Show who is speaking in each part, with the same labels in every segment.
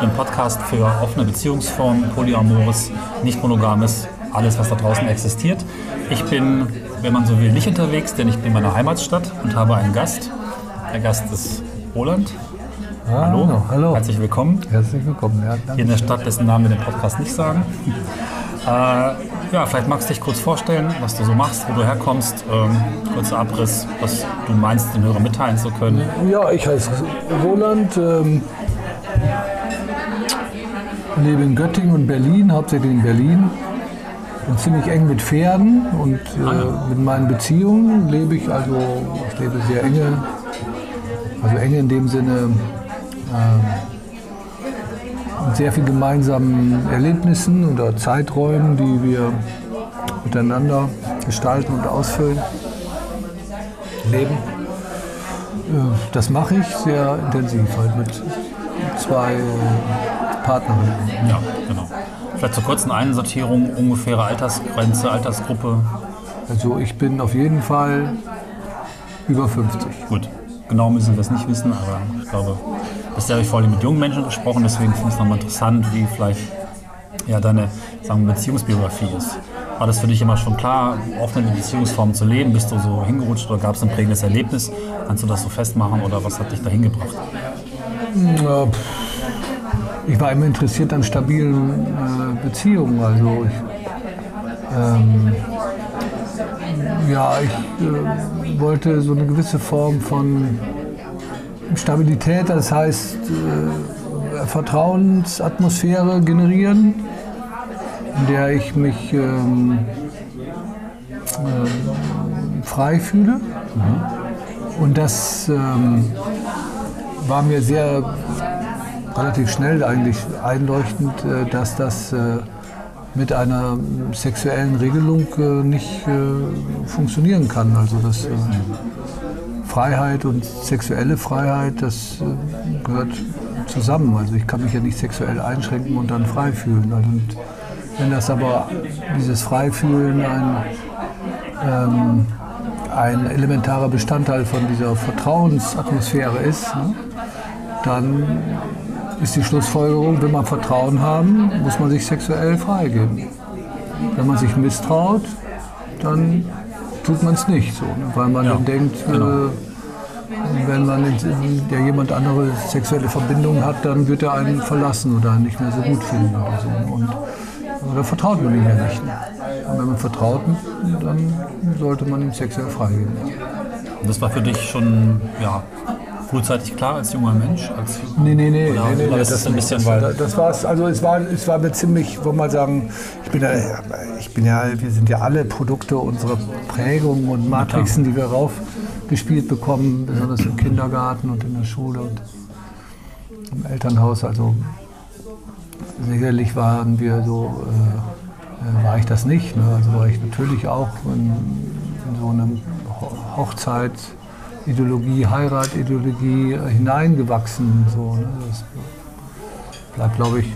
Speaker 1: Dem Podcast für offene Beziehungsformen, Polyamores, nicht-monogames, alles, was da draußen existiert. Ich bin, wenn man so will, nicht unterwegs, denn ich bin in meiner Heimatstadt und habe einen Gast. Der Gast ist Roland.
Speaker 2: Ah,
Speaker 1: hallo.
Speaker 2: hallo.
Speaker 1: Herzlich willkommen.
Speaker 2: Herzlich willkommen. Ja,
Speaker 1: Hier in der Stadt, dessen Namen wir den Podcast nicht sagen. Äh, ja, vielleicht magst du dich kurz vorstellen, was du so machst, wo du herkommst. Ähm, kurzer Abriss, was du meinst, den Hörern mitteilen zu können.
Speaker 2: Ja, ich heiße Roland, ähm, lebe in Göttingen und Berlin, hauptsächlich in Berlin. Bin ziemlich eng mit Pferden und äh, mit meinen Beziehungen lebe ich, also ich lebe sehr enge, also enge in dem Sinne, äh, mit sehr viel gemeinsamen Erlebnissen oder Zeiträumen, die wir miteinander gestalten und ausfüllen, leben. Äh, Das mache ich sehr intensiv, halt mit zwei Partnerinnen.
Speaker 1: Ja, genau. Vielleicht zur kurzen Einsortierung, ungefähre Altersgrenze, Altersgruppe.
Speaker 2: Also ich bin auf jeden Fall über 50.
Speaker 1: Gut, genau müssen wir es nicht wissen, aber ich glaube, bisher habe ich vor allem mit jungen Menschen gesprochen, deswegen finde ich es nochmal interessant, wie vielleicht ja, deine sagen wir, Beziehungsbiografie ist. War das für dich immer schon klar, offene Beziehungsformen zu leben? Bist du so hingerutscht oder gab es ein prägendes Erlebnis? Kannst du das so festmachen oder was hat dich dahin gebracht?
Speaker 2: Ja, pff. Ich war immer interessiert an stabilen äh, Beziehungen. Also ich, ähm, ja, ich äh, wollte so eine gewisse Form von Stabilität, das heißt äh, Vertrauensatmosphäre generieren, in der ich mich ähm, ähm, frei fühle. Und das ähm, war mir sehr relativ schnell eigentlich einleuchtend, äh, dass das äh, mit einer sexuellen Regelung äh, nicht funktionieren kann. Also dass Freiheit und sexuelle Freiheit, das gehört zusammen. Also ich kann mich ja nicht sexuell einschränken und dann frei fühlen. Also wenn das aber dieses Freifühlen ein, ähm, ein elementarer Bestandteil von dieser Vertrauensatmosphäre ist, ne, dann ist die Schlussfolgerung, will man Vertrauen haben, muss man sich sexuell freigeben. Wenn man sich misstraut, dann tut man es nicht so, ne? weil man
Speaker 1: Ja,
Speaker 2: dann denkt,
Speaker 1: genau.
Speaker 2: äh, wenn man in der jemand andere sexuelle Verbindung hat, dann wird er einen verlassen oder einen nicht mehr so gut finden oder so. Und da vertraut man ihm ja nicht. Ne? Und wenn man vertraut, dann sollte man ihm sexuell freigeben.
Speaker 1: Und das war für dich schon ja, frühzeitig klar als junger Mensch? Als,
Speaker 2: Nee, nee, nee.
Speaker 1: Oder
Speaker 2: nee, nee,
Speaker 1: war das ein
Speaker 2: nicht.
Speaker 1: bisschen,
Speaker 2: das, das, das war's. Also es war, es war mir ziemlich, wollen wir mal sagen, ich bin ja, ich bin ja, wir sind ja alle Produkte unserer Prägung und Matrixen, die wir raufgespielt bekommen, besonders im Kindergarten und in der Schule und im Elternhaus. Also sicherlich waren wir so, äh, äh, war ich das nicht. Ne? Also war ich natürlich auch in, in so einem Ho- Hochzeitideologie, Heiratideologie äh, hineingewachsen. So, ne? Das bleibt, glaube ich,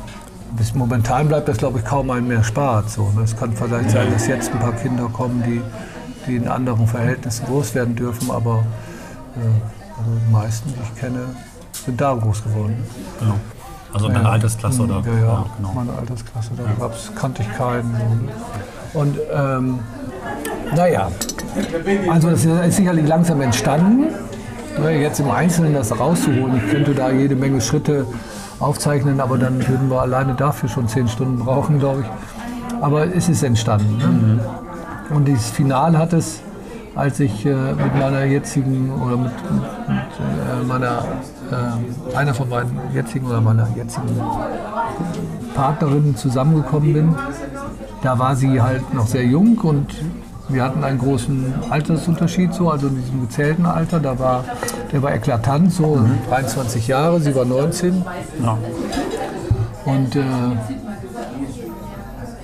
Speaker 2: bis momentan bleibt das, glaube ich, kaum einem mehr spart. So, ne? Es kann vielleicht sein, dass jetzt ein paar Kinder kommen, die, die in anderen Verhältnissen groß werden dürfen, aber äh, also die meisten, die ich kenne, sind da groß geworden.
Speaker 1: genau. Also in deiner Altersklasse oder?
Speaker 2: Ja, ja,
Speaker 1: genau.
Speaker 2: meine Altersklasse, da gab's, kannte ich keinen. Und ähm, naja, also das ist sicherlich langsam entstanden. Jetzt im Einzelnen das rauszuholen, ich könnte da jede Menge Schritte aufzeichnen, aber dann würden wir alleine dafür schon zehn Stunden brauchen, glaube ich. Aber es ist entstanden. Ne? Und dieses Finale hat es, als ich äh, mit meiner jetzigen oder mit, mit, mit äh, meiner äh, einer von meinen jetzigen oder meiner jetzigen Partnerin zusammengekommen bin, da war sie halt noch sehr jung und wir hatten einen großen Altersunterschied, so, also in diesem gezählten Alter. Da war, der war eklatant, so 23 Jahre, sie war 19.
Speaker 1: Ja.
Speaker 2: Und äh,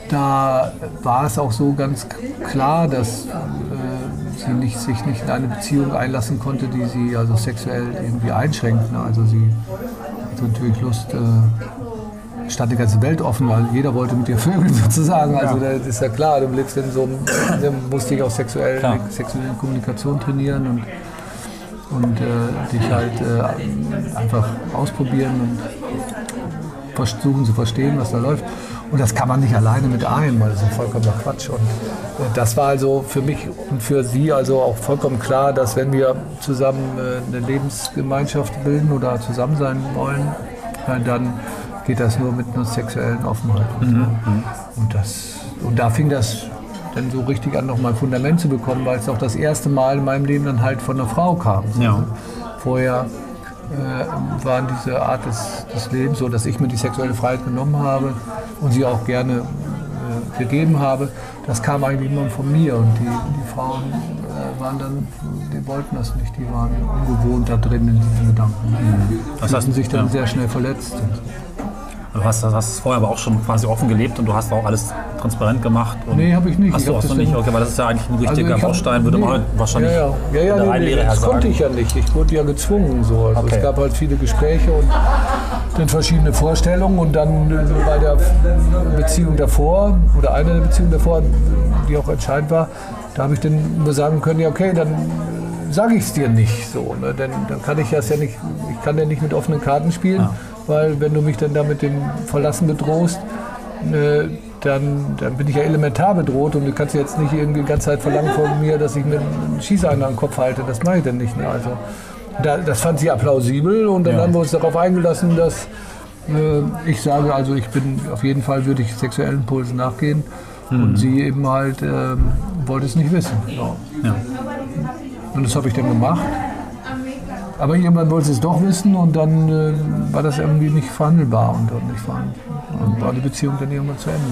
Speaker 2: da war es auch so ganz klar, dass äh, sie nicht, sich nicht in eine Beziehung einlassen konnte, die sie also sexuell irgendwie einschränkt. Ne? Also sie hatte natürlich Lust, äh, stand die ganze Welt offen, weil jeder wollte mit ihr vögeln sozusagen. Also das ist ja klar, du lebst in so einem, du musst dich auch sexuell,
Speaker 1: Klar.
Speaker 2: sexuelle Kommunikation trainieren und und äh, dich halt äh, einfach ausprobieren und versuchen zu verstehen, was da läuft. Und das kann man nicht alleine mit einem, weil das ist vollkommener Quatsch. Und äh, das war also für mich und für Sie also auch vollkommen klar, dass wenn wir zusammen äh, eine Lebensgemeinschaft bilden oder zusammen sein wollen, dann geht das nur mit einer sexuellen Offenheit. Und, mhm. und, das, und da fing das dann so richtig an, nochmal ein Fundament zu bekommen, weil es auch das erste Mal in meinem Leben dann halt von einer Frau kam.
Speaker 1: Ja.
Speaker 2: Vorher äh, waren diese Art des, des, Lebens so, dass ich mir die sexuelle Freiheit genommen habe und sie auch gerne äh, gegeben habe. Das kam eigentlich immer von mir und die, die Frauen äh, waren dann, die wollten das nicht, die waren ungewohnt da drin in diesen Gedanken. Mhm. Das heißt, sich dann ja. sehr schnell verletzt.
Speaker 1: Du hast, hast vorher aber auch schon quasi offen gelebt und du hast auch alles transparent gemacht. Und
Speaker 2: nee, habe ich nicht.
Speaker 1: Hast du auch so nicht? Okay, weil das ist ja eigentlich ein richtiger also Baustein, würde nee, man wahrscheinlich
Speaker 2: ja, ja. Ja, ja, nee, nee, Das konnte ich ja nicht. Ich wurde ja gezwungen. So. Also okay. Es gab halt viele Gespräche und dann verschiedene Vorstellungen und dann äh, bei der Beziehung davor oder einer der Beziehungen davor, die auch entscheidend war, da habe ich dann nur sagen können, ja okay, dann sage ich es dir nicht so. Ne? Denn dann kann ich das ja nicht, ich kann ja nicht mit offenen Karten spielen. Ja weil wenn du mich dann da mit dem Verlassen bedrohst, äh, dann, dann bin ich ja elementar bedroht und du kannst jetzt nicht irgendwie die ganze Zeit verlangen von mir, dass ich mir einen Schießeisen am Kopf halte. Das mache ich dann nicht. Ne? Also, da, das fand sie ja plausibel und dann ja. haben wir uns darauf eingelassen, dass äh, ich sage, also ich bin auf jeden Fall würde ich sexuellen Impulsen nachgehen mhm. und sie eben halt äh, wollte es nicht wissen. Ja. Ja. Und das habe ich dann gemacht. Aber irgendwann wollte sie es doch wissen und dann äh, war das irgendwie nicht verhandelbar und, und nicht verhandelbar. Und war die Beziehung dann irgendwann zu Ende.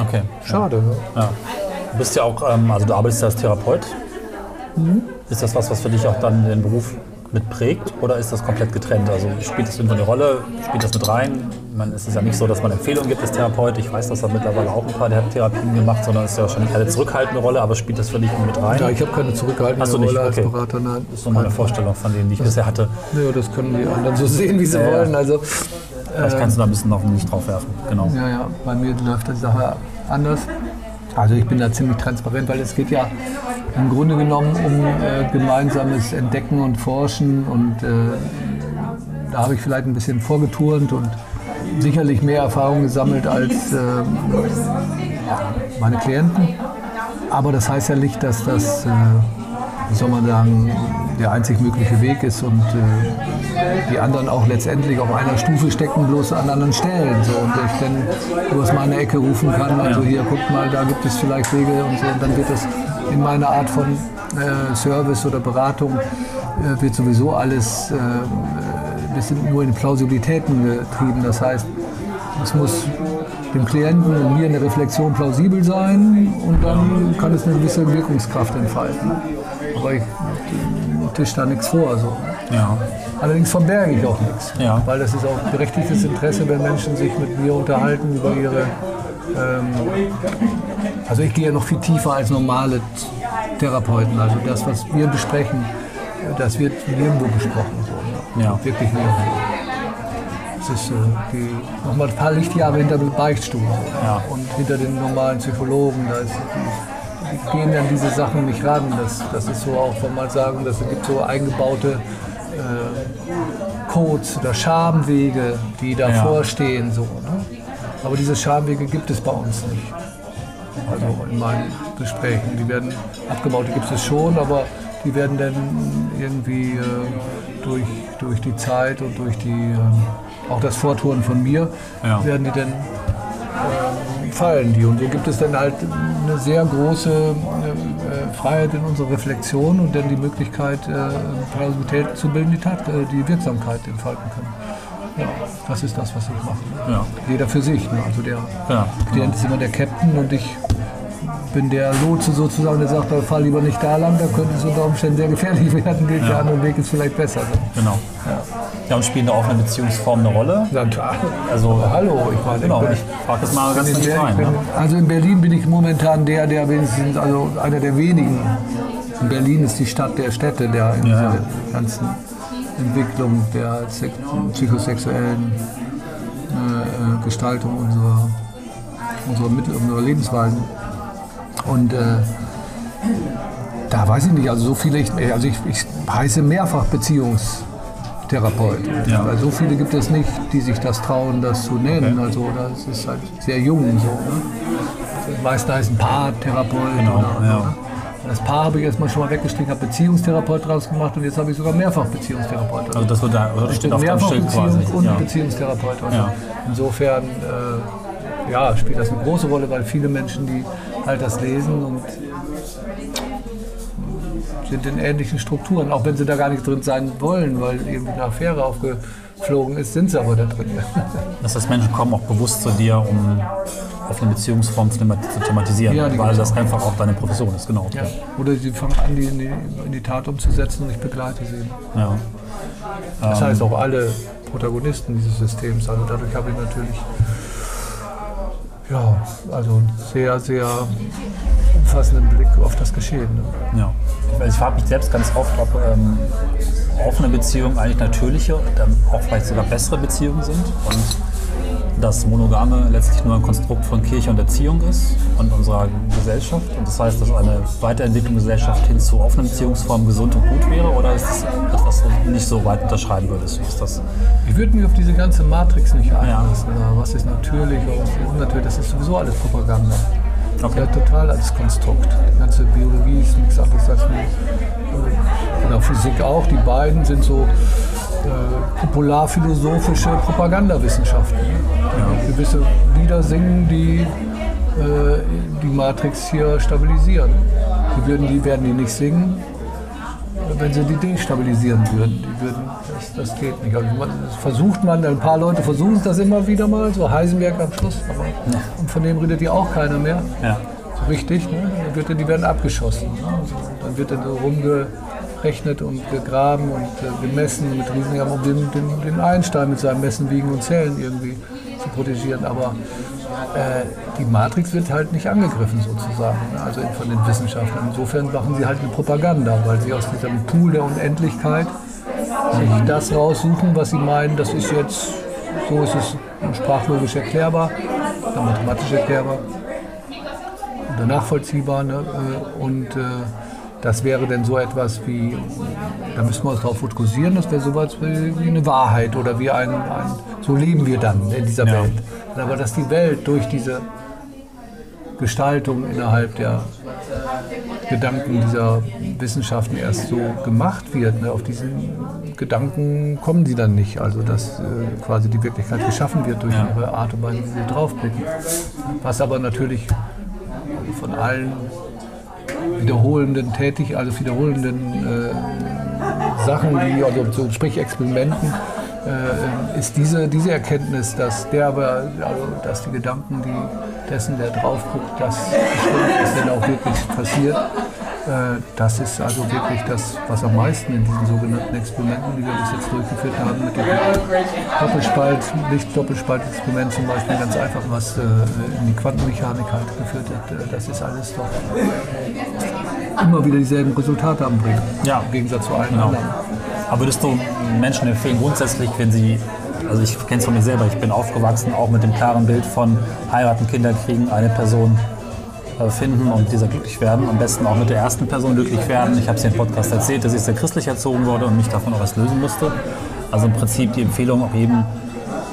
Speaker 1: Okay.
Speaker 2: Schade. Ne?
Speaker 1: Ja. Du bist ja auch, ähm, also du arbeitest ja als Therapeut. Mhm. Ist das was, was für dich auch dann den Beruf mit prägt oder ist das komplett getrennt? Also spielt das irgendwo eine Rolle? Spielt das mit rein? Man, es ist ja nicht so, dass man Empfehlungen gibt als Therapeut. Ich weiß, dass er mittlerweile auch ein paar Therapien gemacht, sondern es ist ja wahrscheinlich eine zurückhaltende Rolle, aber spielt das für dich mit rein?
Speaker 2: Ja, ich habe keine zurückhaltende
Speaker 1: Rolle okay.
Speaker 2: als Berater. Nein.
Speaker 1: Das ist so meine Vorstellung von denen, die ich das, bisher hatte.
Speaker 2: Ja, das können die anderen so sehen, wie sie ja, wollen. Also,
Speaker 1: Vielleicht kannst du da ein bisschen noch nicht drauf werfen. Genau.
Speaker 2: Ja, ja, bei mir läuft die Sache anders. Also ich bin da ziemlich transparent, weil es geht ja im Grunde genommen um äh, gemeinsames Entdecken und Forschen und äh, da habe ich vielleicht ein bisschen vorgeturnt und sicherlich mehr Erfahrung gesammelt als äh, meine Klienten. Aber das heißt ja nicht, dass das, äh, wie soll man sagen, der einzig mögliche Weg ist und äh, die anderen auch letztendlich auf einer Stufe stecken, bloß an anderen Stellen. So, und ich dann aus meiner Ecke rufen kann, also hier, guckt mal, da gibt es vielleicht Wege und so. Und dann wird das in meiner Art von äh, Service oder Beratung, äh, wird sowieso alles äh, wir sind nur in Plausibilitäten getrieben. Das heißt, es muss dem Klienten und mir eine Reflexion plausibel sein und dann kann es eine gewisse Wirkungskraft entfalten. Aber ich tisch da nichts vor. So.
Speaker 1: Ja.
Speaker 2: Allerdings verberge ich auch nichts,
Speaker 1: ja.
Speaker 2: weil das ist auch berechtigtes Interesse, wenn Menschen sich mit mir unterhalten über ihre. Ähm, also ich gehe ja noch viel tiefer als normale Therapeuten. Also das, was wir besprechen, das wird nirgendwo besprochen.
Speaker 1: Ja.
Speaker 2: Wirklich nirgendwo. Es ist äh, die, nochmal ein paar Lichtjahre hinter dem Beichtstuhl
Speaker 1: ja.
Speaker 2: und hinter den normalen Psychologen. Da ist, die gehen an diese Sachen nicht ran. Das, das ist so auch, wenn man sagen, es gibt so eingebaute äh, Codes oder Schamwege, die davor ja. stehen. So, ne? Aber diese Schamwege gibt es bei uns nicht. Also in meinen Gesprächen. Die werden abgebaut, die gibt es schon, aber die werden dann irgendwie äh, durch, durch die Zeit und durch die, äh, auch das Vortouren von mir, ja. werden die dann äh, fallen die. Und so gibt es dann halt eine sehr große äh, Freiheit in unserer Reflexion und dann die Möglichkeit, äh, Plausibilität zu bilden, die, Tat, äh, die Wirksamkeit entfalten kann. Ja, das ist das, was ich mache.
Speaker 1: Ja.
Speaker 2: Jeder für sich. Ne? Also der
Speaker 1: ja,
Speaker 2: Klient ist immer der Captain und ich bin der Lotse sozusagen, der sagt, fahr lieber nicht da lang, da könnte es unter Umständen sehr gefährlich werden, geht ja. der andere Weg ist vielleicht besser. Ne?
Speaker 1: Genau. Ja. ja, und spielen da auch eine Beziehungsform eine Rolle?
Speaker 2: Ja, klar.
Speaker 1: Also,
Speaker 2: Aber hallo, ich meine,
Speaker 1: genau, ich frage das mal ganz
Speaker 2: in
Speaker 1: rein.
Speaker 2: Bin,
Speaker 1: ne?
Speaker 2: Also in Berlin bin ich momentan der, der wenigstens, also einer der wenigen. In Berlin ist die Stadt der Städte, der in ja. dieser ganzen Entwicklung der psychosexuellen äh, äh, Gestaltung unserer, unserer, Mittel, unserer Lebensweisen. Und äh, Da weiß ich nicht, also so viele, ich, also ich, ich heiße mehrfach Beziehungstherapeut.
Speaker 1: Ja.
Speaker 2: Weil so viele gibt es nicht, die sich das trauen, das zu nennen.
Speaker 1: Okay.
Speaker 2: Also das ist halt sehr jung so. Ne? Die meisten heißen Paartherapeut.
Speaker 1: Genau,
Speaker 2: oder,
Speaker 1: ja.
Speaker 2: ne? Das Paar habe ich erstmal schon mal weggestrichen, habe Beziehungstherapeut draus gemacht und jetzt habe ich sogar mehrfach Beziehungstherapeut.
Speaker 1: Also das wird da das steht auf dem
Speaker 2: mehrfach
Speaker 1: Schild quasi.
Speaker 2: und
Speaker 1: Ja.
Speaker 2: Beziehungstherapeut. Also
Speaker 1: Ja.
Speaker 2: Insofern äh, ja, spielt das eine große Rolle, weil viele Menschen, die halt das lesen und sind in ähnlichen Strukturen, auch wenn sie da gar nicht drin sein wollen, weil irgendwie eine Affäre aufgeflogen ist, sind sie aber da drin.
Speaker 1: Das heißt, Menschen kommen auch bewusst zu dir, um auf eine Beziehungsform zu thema- zu thematisieren,
Speaker 2: Ja,
Speaker 1: weil das einfach auch deine Profession ist, genau.
Speaker 2: Ja. Oder sie fangen an, die in, die in die Tat umzusetzen und ich begleite sie.
Speaker 1: Ja.
Speaker 2: Das heißt auch alle Protagonisten dieses Systems. Also dadurch habe ich natürlich ja, also einen sehr, sehr umfassenden Blick auf das Geschehen. Ne?
Speaker 1: Ja. Also ich frage mich selbst ganz oft, ob ähm, offene Beziehungen eigentlich natürliche, dann auch vielleicht sogar bessere Beziehungen sind und dass Monogame letztlich nur ein Konstrukt von Kirche und Erziehung ist und unserer Gesellschaft. Und das heißt, dass eine Weiterentwicklung der Gesellschaft hin zu offenen Beziehungsformen gesund und gut wäre oder ist das etwas, was du nicht so weit unterschreiben würdest? Wie ist das?
Speaker 2: Ich würde mich auf diese ganze Matrix nicht einlassen. Ja. Was ist natürlich, was ist unnatürlich, das ist sowieso alles Propaganda.
Speaker 1: Okay.
Speaker 2: Ja, total als Konstrukt. Die ganze Biologie ist nichts anderes als eine, äh, oder Physik auch. Die beiden sind so popularphilosophische Propagandawissenschaften. Die gewisse Lieder singen, die äh, die Matrix hier stabilisieren. Die, würden, die werden die nicht singen, wenn sie die destabilisieren würden. Die würden das, das geht nicht. Also man, das versucht man, ein paar Leute versuchen das immer wieder mal, so Heisenberg am Schluss, aber und von dem redet ja auch keiner mehr.
Speaker 1: Ja.
Speaker 2: So richtig, ne? die werden abgeschossen. Ne? Also, dann wird dann so rumgerechnet und gegraben und äh, gemessen mit riesigen, um den, den, den Einstein mit seinem Messen, Wiegen und Zählen irgendwie zu protegieren. Aber äh, die Matrix wird halt nicht angegriffen sozusagen, ne? also von den Wissenschaftlern. Insofern machen sie halt eine Propaganda, weil sie aus diesem Pool der Unendlichkeit sich das raussuchen, was sie meinen, das ist jetzt, so ist es sprachlogisch erklärbar, mathematisch erklärbar oder nachvollziehbar. Ne? Äh, Und äh, das wäre dann so etwas wie, da müssen wir uns darauf fokussieren, das wäre sowas wie, wie eine Wahrheit oder wie ein, ein, so leben wir dann in dieser
Speaker 1: Ja.
Speaker 2: Welt. Aber dass die Welt durch diese Gestaltung innerhalb der Gedanken dieser Wissenschaften erst so gemacht wird. Ne? Auf diesen Gedanken kommen sie dann nicht. Also dass äh, quasi die Wirklichkeit geschaffen wird durch
Speaker 1: Ja.
Speaker 2: ihre Art und Weise, wie sie draufblicken. Was aber natürlich von allen wiederholenden tätig, also wiederholenden äh, Sachen, die, also so, sprich Experimenten, äh, ist diese, diese Erkenntnis, dass der aber, also dass die Gedanken, die dessen, der drauf guckt, das bestimmt ist, denn auch wirklich passiert. Äh, das ist also wirklich das, was am meisten in diesen sogenannten Experimenten, die wir bis jetzt durchgeführt haben, mit dem Doppelspalt, Licht-Doppelspalt-Experiment zum Beispiel, ganz einfach, was äh, in die Quantenmechanik halt geführt hat. Äh, das ist alles doch immer wieder dieselben Resultate anbringen.
Speaker 1: Ja.
Speaker 2: Im Gegensatz zu allen
Speaker 1: Genau.
Speaker 2: anderen.
Speaker 1: Aber würdest du Menschen empfehlen, grundsätzlich, wenn sie, also ich kenne es von mir selber, ich bin aufgewachsen auch mit dem klaren Bild von heiraten, Kinder kriegen, eine Person finden und dieser glücklich werden, am besten auch mit der ersten Person glücklich werden. Ich habe es im Podcast erzählt, dass ich sehr christlich erzogen wurde und mich davon auch was lösen musste. Also im Prinzip die Empfehlung, auch eben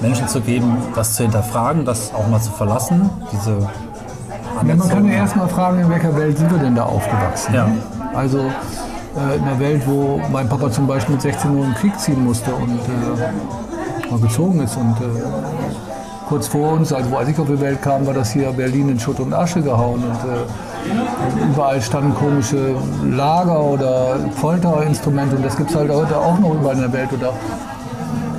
Speaker 1: Menschen zu geben, das zu hinterfragen, das auch mal zu verlassen, diese
Speaker 2: Ja, man kann ja erstmal fragen, in welcher Welt sind wir denn da aufgewachsen?
Speaker 1: Ja.
Speaker 2: Also äh, in einer Welt, wo mein Papa zum Beispiel mit 16 Uhr in den Krieg ziehen musste und äh, mal gezogen ist und äh, kurz vor uns, also als ich auf die Welt kam, war das hier Berlin in Schutt und Asche gehauen und äh, überall standen komische Lager oder Folterinstrumente und das gibt es halt heute auch noch überall in der Welt oder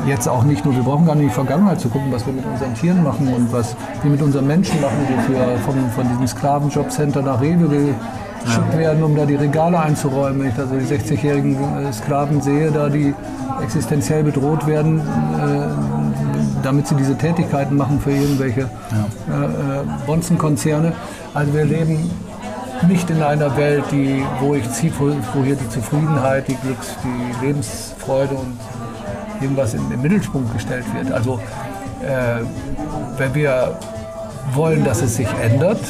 Speaker 2: jetzt auch nicht nur, wir brauchen gar nicht in die Vergangenheit zu gucken, was wir mit unseren Tieren machen und was wir mit unseren Menschen machen, die wir von, von diesem Sklavenjobcenter nach Rewe geschickt werden, um da die Regale einzuräumen. Wenn ich da so die 60-jährigen äh, Sklaven sehe, da die existenziell bedroht werden, äh, damit sie diese Tätigkeiten machen für irgendwelche äh, äh, Bonzenkonzerne. Also wir leben nicht in einer Welt, die, wo, ich, zie- wo hier die Zufriedenheit, die Glücks, die Lebensfreude und irgendwas in den Mittelpunkt gestellt wird. Also äh, wenn wir wollen, dass es sich ändert,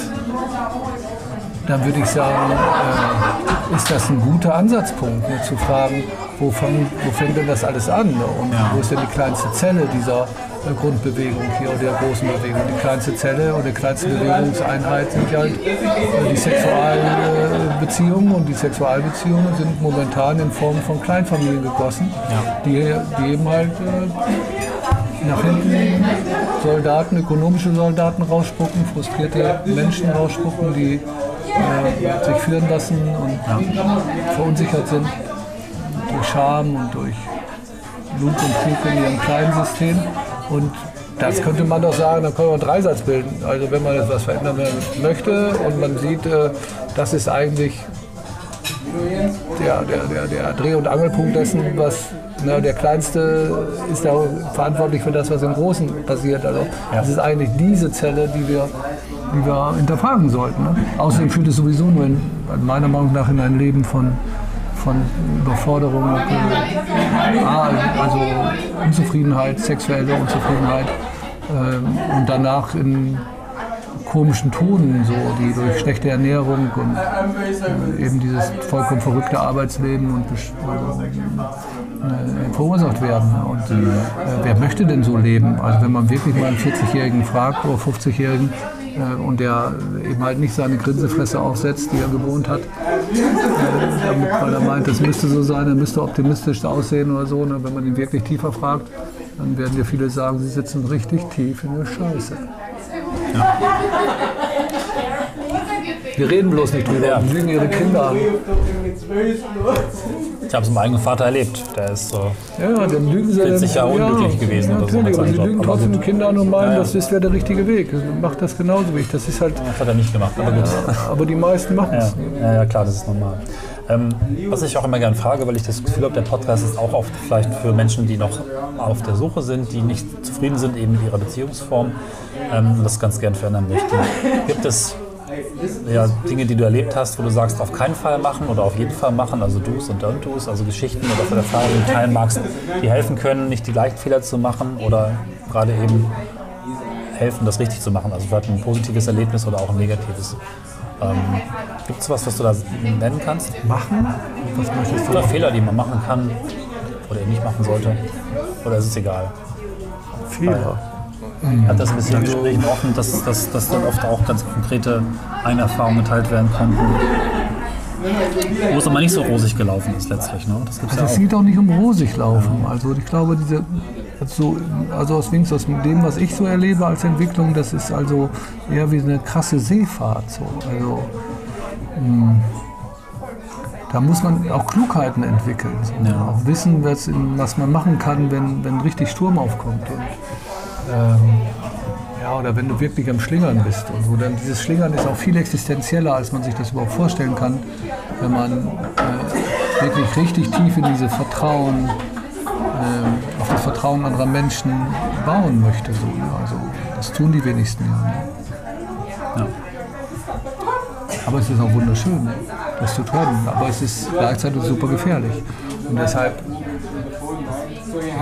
Speaker 2: dann würde ich sagen, äh, ist das ein guter Ansatzpunkt, ne, zu fragen, wo, fang, wo fängt denn das alles an? Ne? Und
Speaker 1: Ja.
Speaker 2: wo ist denn die kleinste Zelle dieser Grundbewegung hier oder der großen Bewegung? Die kleinste Zelle oder die kleinste Bewegungseinheit sind ja halt äh, die Sexualbeziehungen und die Sexualbeziehungen sind momentan in Form von Kleinfamilien gegossen,
Speaker 1: Ja.
Speaker 2: die, die eben halt äh, nach hinten Soldaten, ökonomische Soldaten rausspucken, frustrierte Menschen rausspucken, die äh, sich führen lassen und verunsichert sind durch Scham und durch Lug und Trug in ihrem kleinen System. Und das könnte man doch sagen, da können wir einen Dreisatz bilden. Also wenn man etwas verändern möchte und man sieht, äh, das ist eigentlich der, der, der, der Dreh- und Angelpunkt dessen, was na, der Kleinste ist ja verantwortlich für das, was im Großen passiert. Also das ist eigentlich diese Zelle, die wir, die wir hinterfragen sollten. Ne? Außerdem führt es sowieso nur in, meiner Meinung nach in ein Leben von, von Überforderung, ah, also Unzufriedenheit, sexuelle Unzufriedenheit ähm, und danach in komischen Tonen, so, die durch schlechte Ernährung und äh, eben dieses vollkommen verrückte Arbeitsleben und äh, verursacht werden. Und äh, wer möchte denn so leben? Also wenn man wirklich mal einen 40-Jährigen fragt oder 50-Jährigen äh, und der eben halt nicht seine Grinsefresse aufsetzt, die er gewohnt hat, äh, damit, weil er meint, das müsste so sein, er müsste optimistisch aussehen oder so. Ne? Wenn man ihn wirklich tiefer fragt, dann werden dir viele sagen, sie sitzen richtig tief in der Scheiße. Wir reden bloß nicht drüber,
Speaker 1: Ja.
Speaker 2: lügen ihre Kinder an.
Speaker 1: Ich habe es mit meinem eigenen Vater erlebt. Der ist so.
Speaker 2: Ja, dann lügen sie.
Speaker 1: 40 Jahre
Speaker 2: ja,
Speaker 1: unglücklich gewesen
Speaker 2: Ja,
Speaker 1: oder so
Speaker 2: natürlich, aber sie lügen
Speaker 1: Aber
Speaker 2: trotzdem die Kinder an und meinen,
Speaker 1: Ja, ja.
Speaker 2: das ist wäre der richtige Weg. Macht das genauso wie ich. Das ist halt,
Speaker 1: Das hat er nicht gemacht, aber gut.
Speaker 2: aber die meisten machen
Speaker 1: Ja,
Speaker 2: es.
Speaker 1: ja, ja, klar, das ist normal. Ähm, was ich auch immer gerne frage, weil ich das Gefühl habe, der Podcast ist auch oft vielleicht für Menschen, die noch auf der Suche sind, die nicht zufrieden sind eben mit ihrer Beziehungsform ähm, und das ganz gern verändern möchten. Gibt es ja, Dinge, die du erlebt hast, wo du sagst, auf keinen Fall machen oder auf jeden Fall machen, also Do's und Don't Do's, also Geschichten oder von du teilen magst, die helfen können, nicht die gleichen Fehler zu machen oder gerade eben helfen, das richtig zu machen, also vielleicht ein positives Erlebnis oder auch ein negatives. Ähm, Gibt es was, was du da nennen kannst?
Speaker 2: Machen? Was möchtest du?
Speaker 1: Oder Fehler, die man machen kann oder eben nicht machen sollte? Oder ist es egal?
Speaker 2: Fehler.
Speaker 1: Hat das ein bisschen in Gesprächen offen, dass, dass, dass dann oft auch ganz konkrete Einerfahrungen geteilt werden konnten? Wo es aber nicht so rosig gelaufen ist letztlich, ne? Das gibt's ja
Speaker 2: Das
Speaker 1: auch.
Speaker 2: sieht auch nicht um rosig laufen. Also ich glaube, diese, so, also aus, wenigstens aus dem, was ich so erlebe als Entwicklung, das ist also eher wie eine krasse Seefahrt. So. Also, mh, da muss man auch Klugheiten entwickeln. So.
Speaker 1: Ja.
Speaker 2: Auch wissen, was, was man machen kann, wenn, wenn richtig Sturm aufkommt. Und, ähm, ja, oder wenn du wirklich am Schlingern bist und so. Dann dieses Schlingern ist auch viel existenzieller, als man sich das überhaupt vorstellen kann, wenn man äh, wirklich richtig tief in diese Vertrauen, äh, auf das Vertrauen anderer Menschen bauen möchte. So, ne? Also das tun die wenigsten ja. Ne?
Speaker 1: Ja.
Speaker 2: Aber es ist auch wunderschön, das zu tun. Aber es ist gleichzeitig super gefährlich. Und deshalb,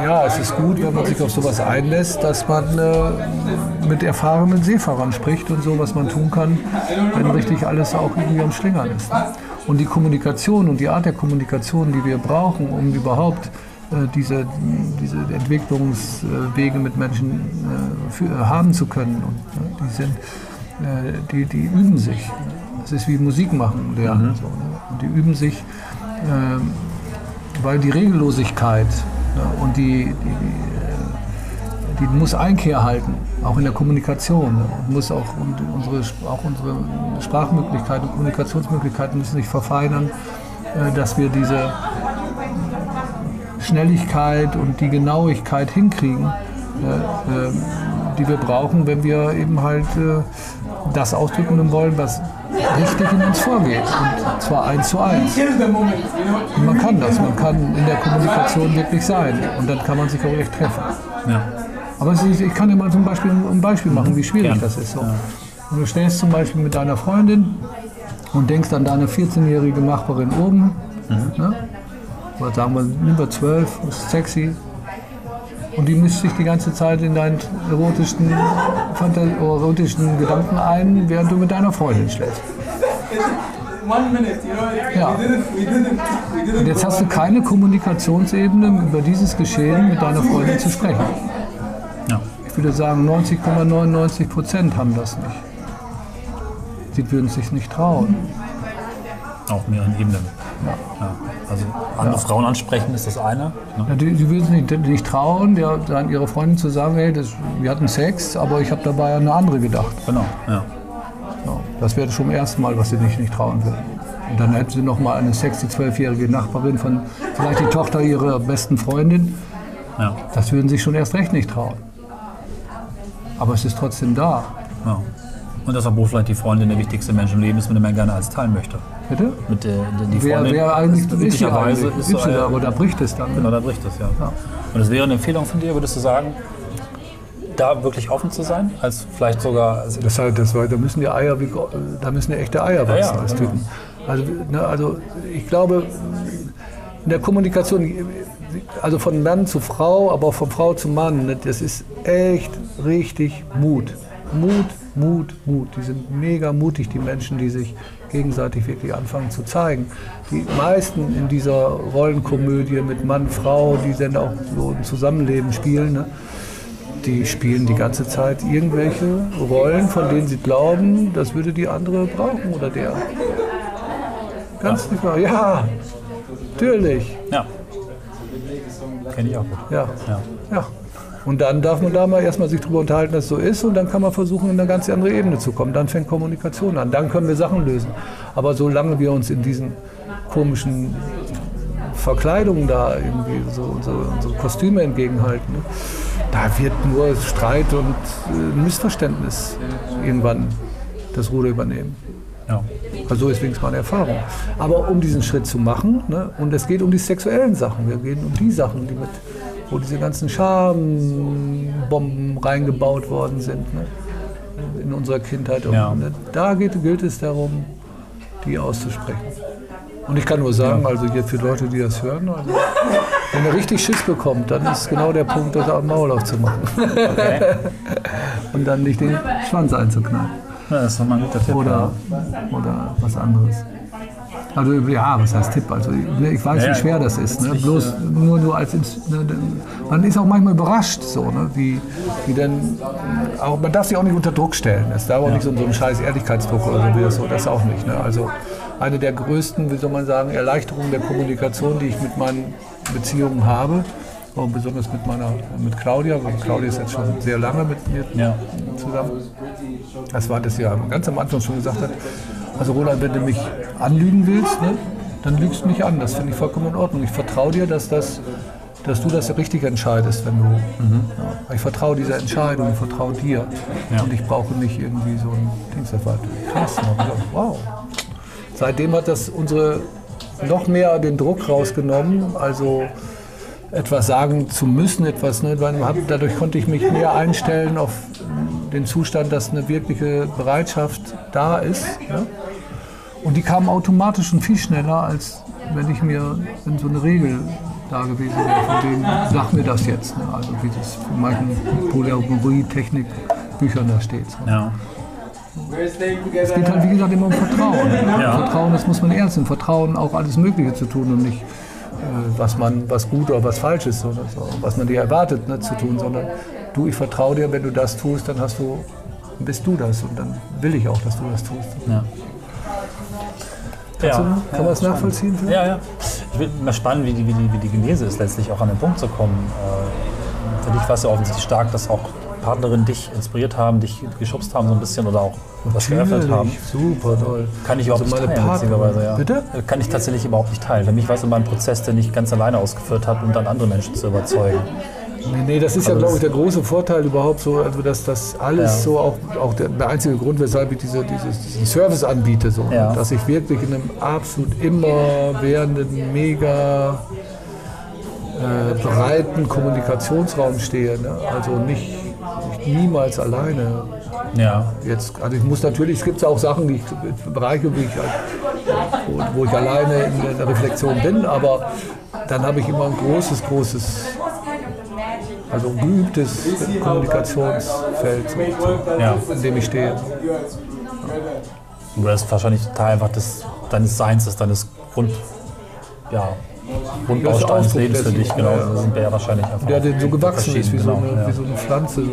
Speaker 2: ja, es ist gut, wenn man sich auf sowas einlässt, dass man äh, mit erfahrenen Seefahrern spricht und so, was man tun kann, wenn richtig alles auch irgendwie am Schlingern ist. Ne? Und die Kommunikation und die Art der Kommunikation, die wir brauchen, um überhaupt diese, diese Entwicklungswege mit Menschen äh, für, haben zu können, und, die, sind, äh, die, die üben sich. Das ist wie Musik machen lernen. So, ne? Und die üben sich, ähm, weil die Regellosigkeit ne, und die, die, die, muss Einkehr halten, auch in der Kommunikation. Ne? Und muss auch, und unsere, auch unsere Sprachmöglichkeiten und Kommunikationsmöglichkeiten müssen sich verfeinern, äh, dass wir diese Schnelligkeit und die Genauigkeit hinkriegen, äh, äh, die wir brauchen, wenn wir eben halt äh, das ausdrücken wollen, was richtig in uns vorgeht. Und zwar eins zu eins. Und man kann das, man kann in der Kommunikation wirklich sein. Und dann kann man sich auch echt treffen.
Speaker 1: Ja.
Speaker 2: Aber ist, ich kann dir mal zum Beispiel ein Beispiel machen, wie schwierig
Speaker 1: Gern.
Speaker 2: das ist. So. Und du stehst zum Beispiel mit deiner Freundin und denkst an deine 14-jährige Nachbarin oben. Ne? Oder sagen wir, wir 12, ist sexy. Und die mischt sich die ganze Zeit in deinen erotischen, erotischen Gedanken ein, während du mit deiner Freundin schläfst. Ja. Und jetzt hast du keine Kommunikationsebene, über dieses Geschehen mit deiner Freundin zu sprechen.
Speaker 1: Ja.
Speaker 2: Ich würde sagen, 90,99 Prozent haben das nicht. Sie würden es sich nicht trauen.
Speaker 1: Auf mehreren Ebenen. Ja. Also andere Frauen ansprechen ist das eine. Ne?
Speaker 2: Ja, die, die würden es nicht, nicht trauen, der, dann ihrer Freundin zu sagen, hey, das, wir hatten Sex, aber ich habe dabei an eine andere gedacht.
Speaker 1: Genau. Ja.
Speaker 2: Ja, das wäre schon das erste Mal, was sie nicht, nicht trauen würden. Und dann hätten sie noch mal eine sechs- 12-jährige Nachbarin von vielleicht die Tochter ihrer besten Freundin.
Speaker 1: Ja.
Speaker 2: Das würden sie schon erst recht nicht trauen. Aber es ist trotzdem da.
Speaker 1: ja. Und das, obwohl vielleicht die Freundin der wichtigste Mensch im Leben ist, mit dem man gerne alles teilen möchte.
Speaker 2: Bitte?
Speaker 1: Mit der, der die
Speaker 2: Wer,
Speaker 1: Freundin
Speaker 2: wer eigentlich
Speaker 1: ist
Speaker 2: ist sie
Speaker 1: üblicherweise
Speaker 2: eigentlich?
Speaker 1: ist so
Speaker 2: Ist
Speaker 1: eine,
Speaker 2: aber da bricht es dann.
Speaker 1: Genau, da bricht es, ja. Und das wäre eine Empfehlung von dir, würdest du sagen, da wirklich offen zu sein? Als vielleicht sogar.
Speaker 2: Das, halt, das, da müssen die Eier, da müssen ja echte Eier wachsen
Speaker 1: ja,
Speaker 2: als. Typen. Also, ne, also ich glaube, in der Kommunikation, also von Mann zu Frau, aber auch von Frau zu Mann, ne, das ist echt richtig Mut. Mut, Mut, Mut. Die sind mega mutig, die Menschen, die sich gegenseitig wirklich anfangen zu zeigen. Die meisten in dieser Rollenkomödie mit Mann, Frau, die dann auch so ein Zusammenleben spielen, ne, die spielen die ganze Zeit irgendwelche Rollen, von denen sie glauben, das würde die andere brauchen oder der. Ganz nicht wahr. Ja, natürlich.
Speaker 1: Ja. Kenne ich auch gut.
Speaker 2: Ja.
Speaker 1: Ja.
Speaker 2: ja. Und dann darf man da mal erstmal sich drüber unterhalten, dass es so ist und dann kann man versuchen, in eine ganz andere Ebene zu kommen. Dann fängt Kommunikation an. Dann können wir Sachen lösen. Aber solange wir uns in diesen komischen Verkleidungen da irgendwie so unsere, unsere Kostüme entgegenhalten, ne, da wird nur Streit und äh, Missverständnis irgendwann das Ruder übernehmen.
Speaker 1: Ja.
Speaker 2: Also so ist wenigstens meine Erfahrung. Aber um diesen Schritt zu machen, ne, und es geht um die sexuellen Sachen, wir gehen um die Sachen, die mit, wo diese ganzen Schambomben reingebaut worden sind ne, in unserer Kindheit. Und,
Speaker 1: Ja.
Speaker 2: ne, da geht, gilt es darum, die auszusprechen. Und ich kann nur sagen, also jetzt für Leute, die das hören, also, wenn ihr richtig Schiss bekommt, dann ist genau der Punkt, das am Maul aufzumachen. und dann nicht den Schwanz einzuknallen
Speaker 1: ja, das ist doch mal ein guter Tipp.
Speaker 2: oder, oder was anderes. Also ja, was heißt Tipp? Also ne, ich weiß,
Speaker 1: Ja,
Speaker 2: wie schwer das ist. Ne? Bloß nur, nur als ne, man ist auch manchmal überrascht, so, ne? wie, wie denn auch man darf sich auch nicht unter Druck stellen. Es darf auch nicht so, so ein scheiß Ehrlichkeitsdruck oder so wie das so, das auch nicht. Ne? Also eine der größten, wie soll man sagen, Erleichterungen der Kommunikation, die ich mit meinen Beziehungen habe, und besonders mit meiner mit Claudia, weil Claudia ist jetzt schon sehr lange mit mir
Speaker 1: Ja.
Speaker 2: zusammen. Das war das ja ganz am Anfang schon gesagt hat. Also Roland, wenn du mich anlügen willst, ne, dann lügst du mich an. Das finde ich vollkommen in Ordnung. Ich vertraue dir, dass, das, dass du das richtig entscheidest, wenn du. Ja, ich vertraue dieser Entscheidung, ich vertraue dir.
Speaker 1: Ja.
Speaker 2: Und ich brauche nicht irgendwie so ein Ding. Das war krass. Gedacht, Wow. Seitdem hat das unsere noch mehr den Druck rausgenommen. Also etwas sagen zu müssen, etwas, ne, dadurch konnte ich mich mehr einstellen auf den Zustand, dass eine wirkliche Bereitschaft da ist. Ne? Und die kam automatisch und viel schneller, als wenn ich mir wenn so eine Regel da gewesen wäre, von denen, sag mir das jetzt. Ne? Also wie das in manchen Polyamorie-Technik-Büchern da steht. So.
Speaker 1: Ja.
Speaker 2: Es geht halt, wie gesagt, immer um Vertrauen.
Speaker 1: Ja.
Speaker 2: Vertrauen, das muss man ernst nehmen. Vertrauen, auch alles Mögliche zu tun und nicht, äh, was man, was gut oder was falsch ist, oder so, was man dir erwartet, ne, zu tun, sondern du, ich vertraue dir, wenn du das tust, dann hast du, bist du das und dann will ich auch, dass du das tust.
Speaker 1: Ja.
Speaker 2: Kannst du,
Speaker 1: Ja.
Speaker 2: kann man es nachvollziehen?
Speaker 1: Ja, ja. Ich bin mal spannend, wie die, wie, die, wie die Genese ist, letztlich auch an den Punkt zu kommen. Äh, für dich war es ja offensichtlich stark, dass auch Partnerinnen dich inspiriert haben, dich geschubst haben so ein bisschen oder auch was geöffnet haben.
Speaker 2: Super toll.
Speaker 1: Kann ich überhaupt
Speaker 2: Also
Speaker 1: nicht teilen, witzigerweise, ja.
Speaker 2: Bitte?
Speaker 1: Äh, Kann ich tatsächlich überhaupt nicht teilen. Für mich war es immer ein Prozess, den ich ganz alleine ausgeführt habe, um dann andere Menschen zu überzeugen.
Speaker 2: Nee, nee, das ist ja,
Speaker 1: Also
Speaker 2: glaube ich, der große Vorteil überhaupt so, also dass das alles
Speaker 1: Ja.
Speaker 2: so auch, auch der, der einzige Grund, weshalb ich diese, dieses, diesen Service anbiete, so,
Speaker 1: Ja.
Speaker 2: dass ich wirklich in einem absolut immer währenden, mega äh, breiten Kommunikationsraum stehe. Ne? Also nicht, niemals alleine.
Speaker 1: Ja,
Speaker 2: Jetzt, also ich muss natürlich, es gibt ja auch Sachen, die ich, Bereiche, wo ich, wo, wo ich alleine in der Reflexion bin, aber dann habe ich immer ein großes, großes, also ein geübtes Kommunikationsfeld, so,
Speaker 1: ja.
Speaker 2: in dem ich stehe.
Speaker 1: Du hast wahrscheinlich total einfach das deines Seins ist, deines Grund, ja, Grundbaustein des Lebens für dich. Genau, da sind wir ja wahrscheinlich einfach.
Speaker 2: Der, der so gewachsen ist, wie, so
Speaker 1: genau,
Speaker 2: eine,
Speaker 1: ja.
Speaker 2: wie so eine Pflanze. So.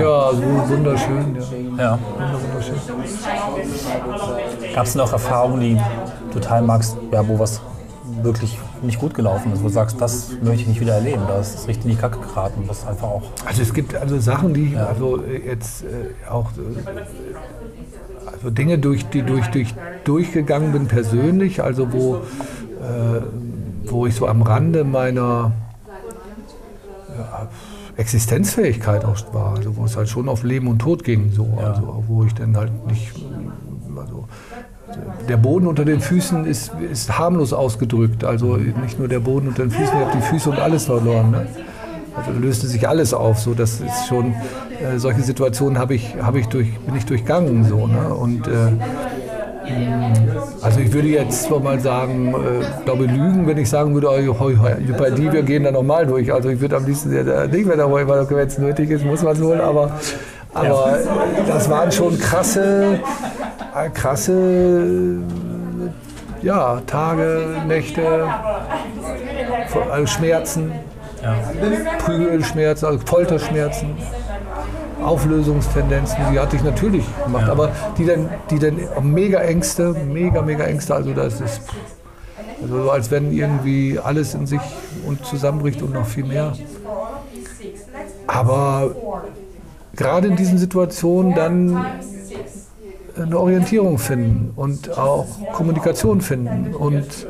Speaker 2: Ja, so wunderschön. Ja.
Speaker 1: Ja.
Speaker 2: Wunderschön.
Speaker 1: Gab es noch Erfahrungen, die du total magst, ja, wo was wirklich nicht gut gelaufen ist, wo du sagst, das möchte ich nicht wieder erleben, da ist es richtig in die Kacke geraten, das einfach auch.
Speaker 2: Also es gibt also Sachen, die also äh, jetzt äh, auch äh, also Dinge durch die durch, durch durchgegangen bin persönlich, also wo äh, wo ich so am Rande meiner ja, Existenzfähigkeit auch war, also wo es halt schon auf Leben und Tod ging, so, also wo ich dann halt nicht also der Boden unter den Füßen ist, ist harmlos ausgedrückt. Also nicht nur der Boden unter den Füßen, ich habe die Füße und alles verloren. Ne? Also löste sich alles auf. So, das ist schon, äh, solche Situationen habe ich, habe ich durch, bin ich durchgangen. So, ne? Und äh, also ich würde jetzt mal sagen, äh, glaube lügen, wenn ich sagen würde, oh, hoi, hoi, bei die, wir gehen da nochmal durch. Also ich würde am liebsten ja, nicht wollen, weil wenn es nötig ist, muss man es wohl, aber, aber äh, das waren schon krasse, äh, krasse ja, Tage, Nächte, also Schmerzen, Prügelschmerzen, also Folterschmerzen, Auflösungstendenzen, die hatte ich natürlich gemacht,
Speaker 1: Ja.
Speaker 2: aber die dann, die dann mega Ängste, mega, mega Ängste, also das ist also so, als wenn irgendwie alles in sich und zusammenbricht und noch viel mehr. Aber gerade in diesen Situationen dann eine Orientierung finden und auch Kommunikation finden und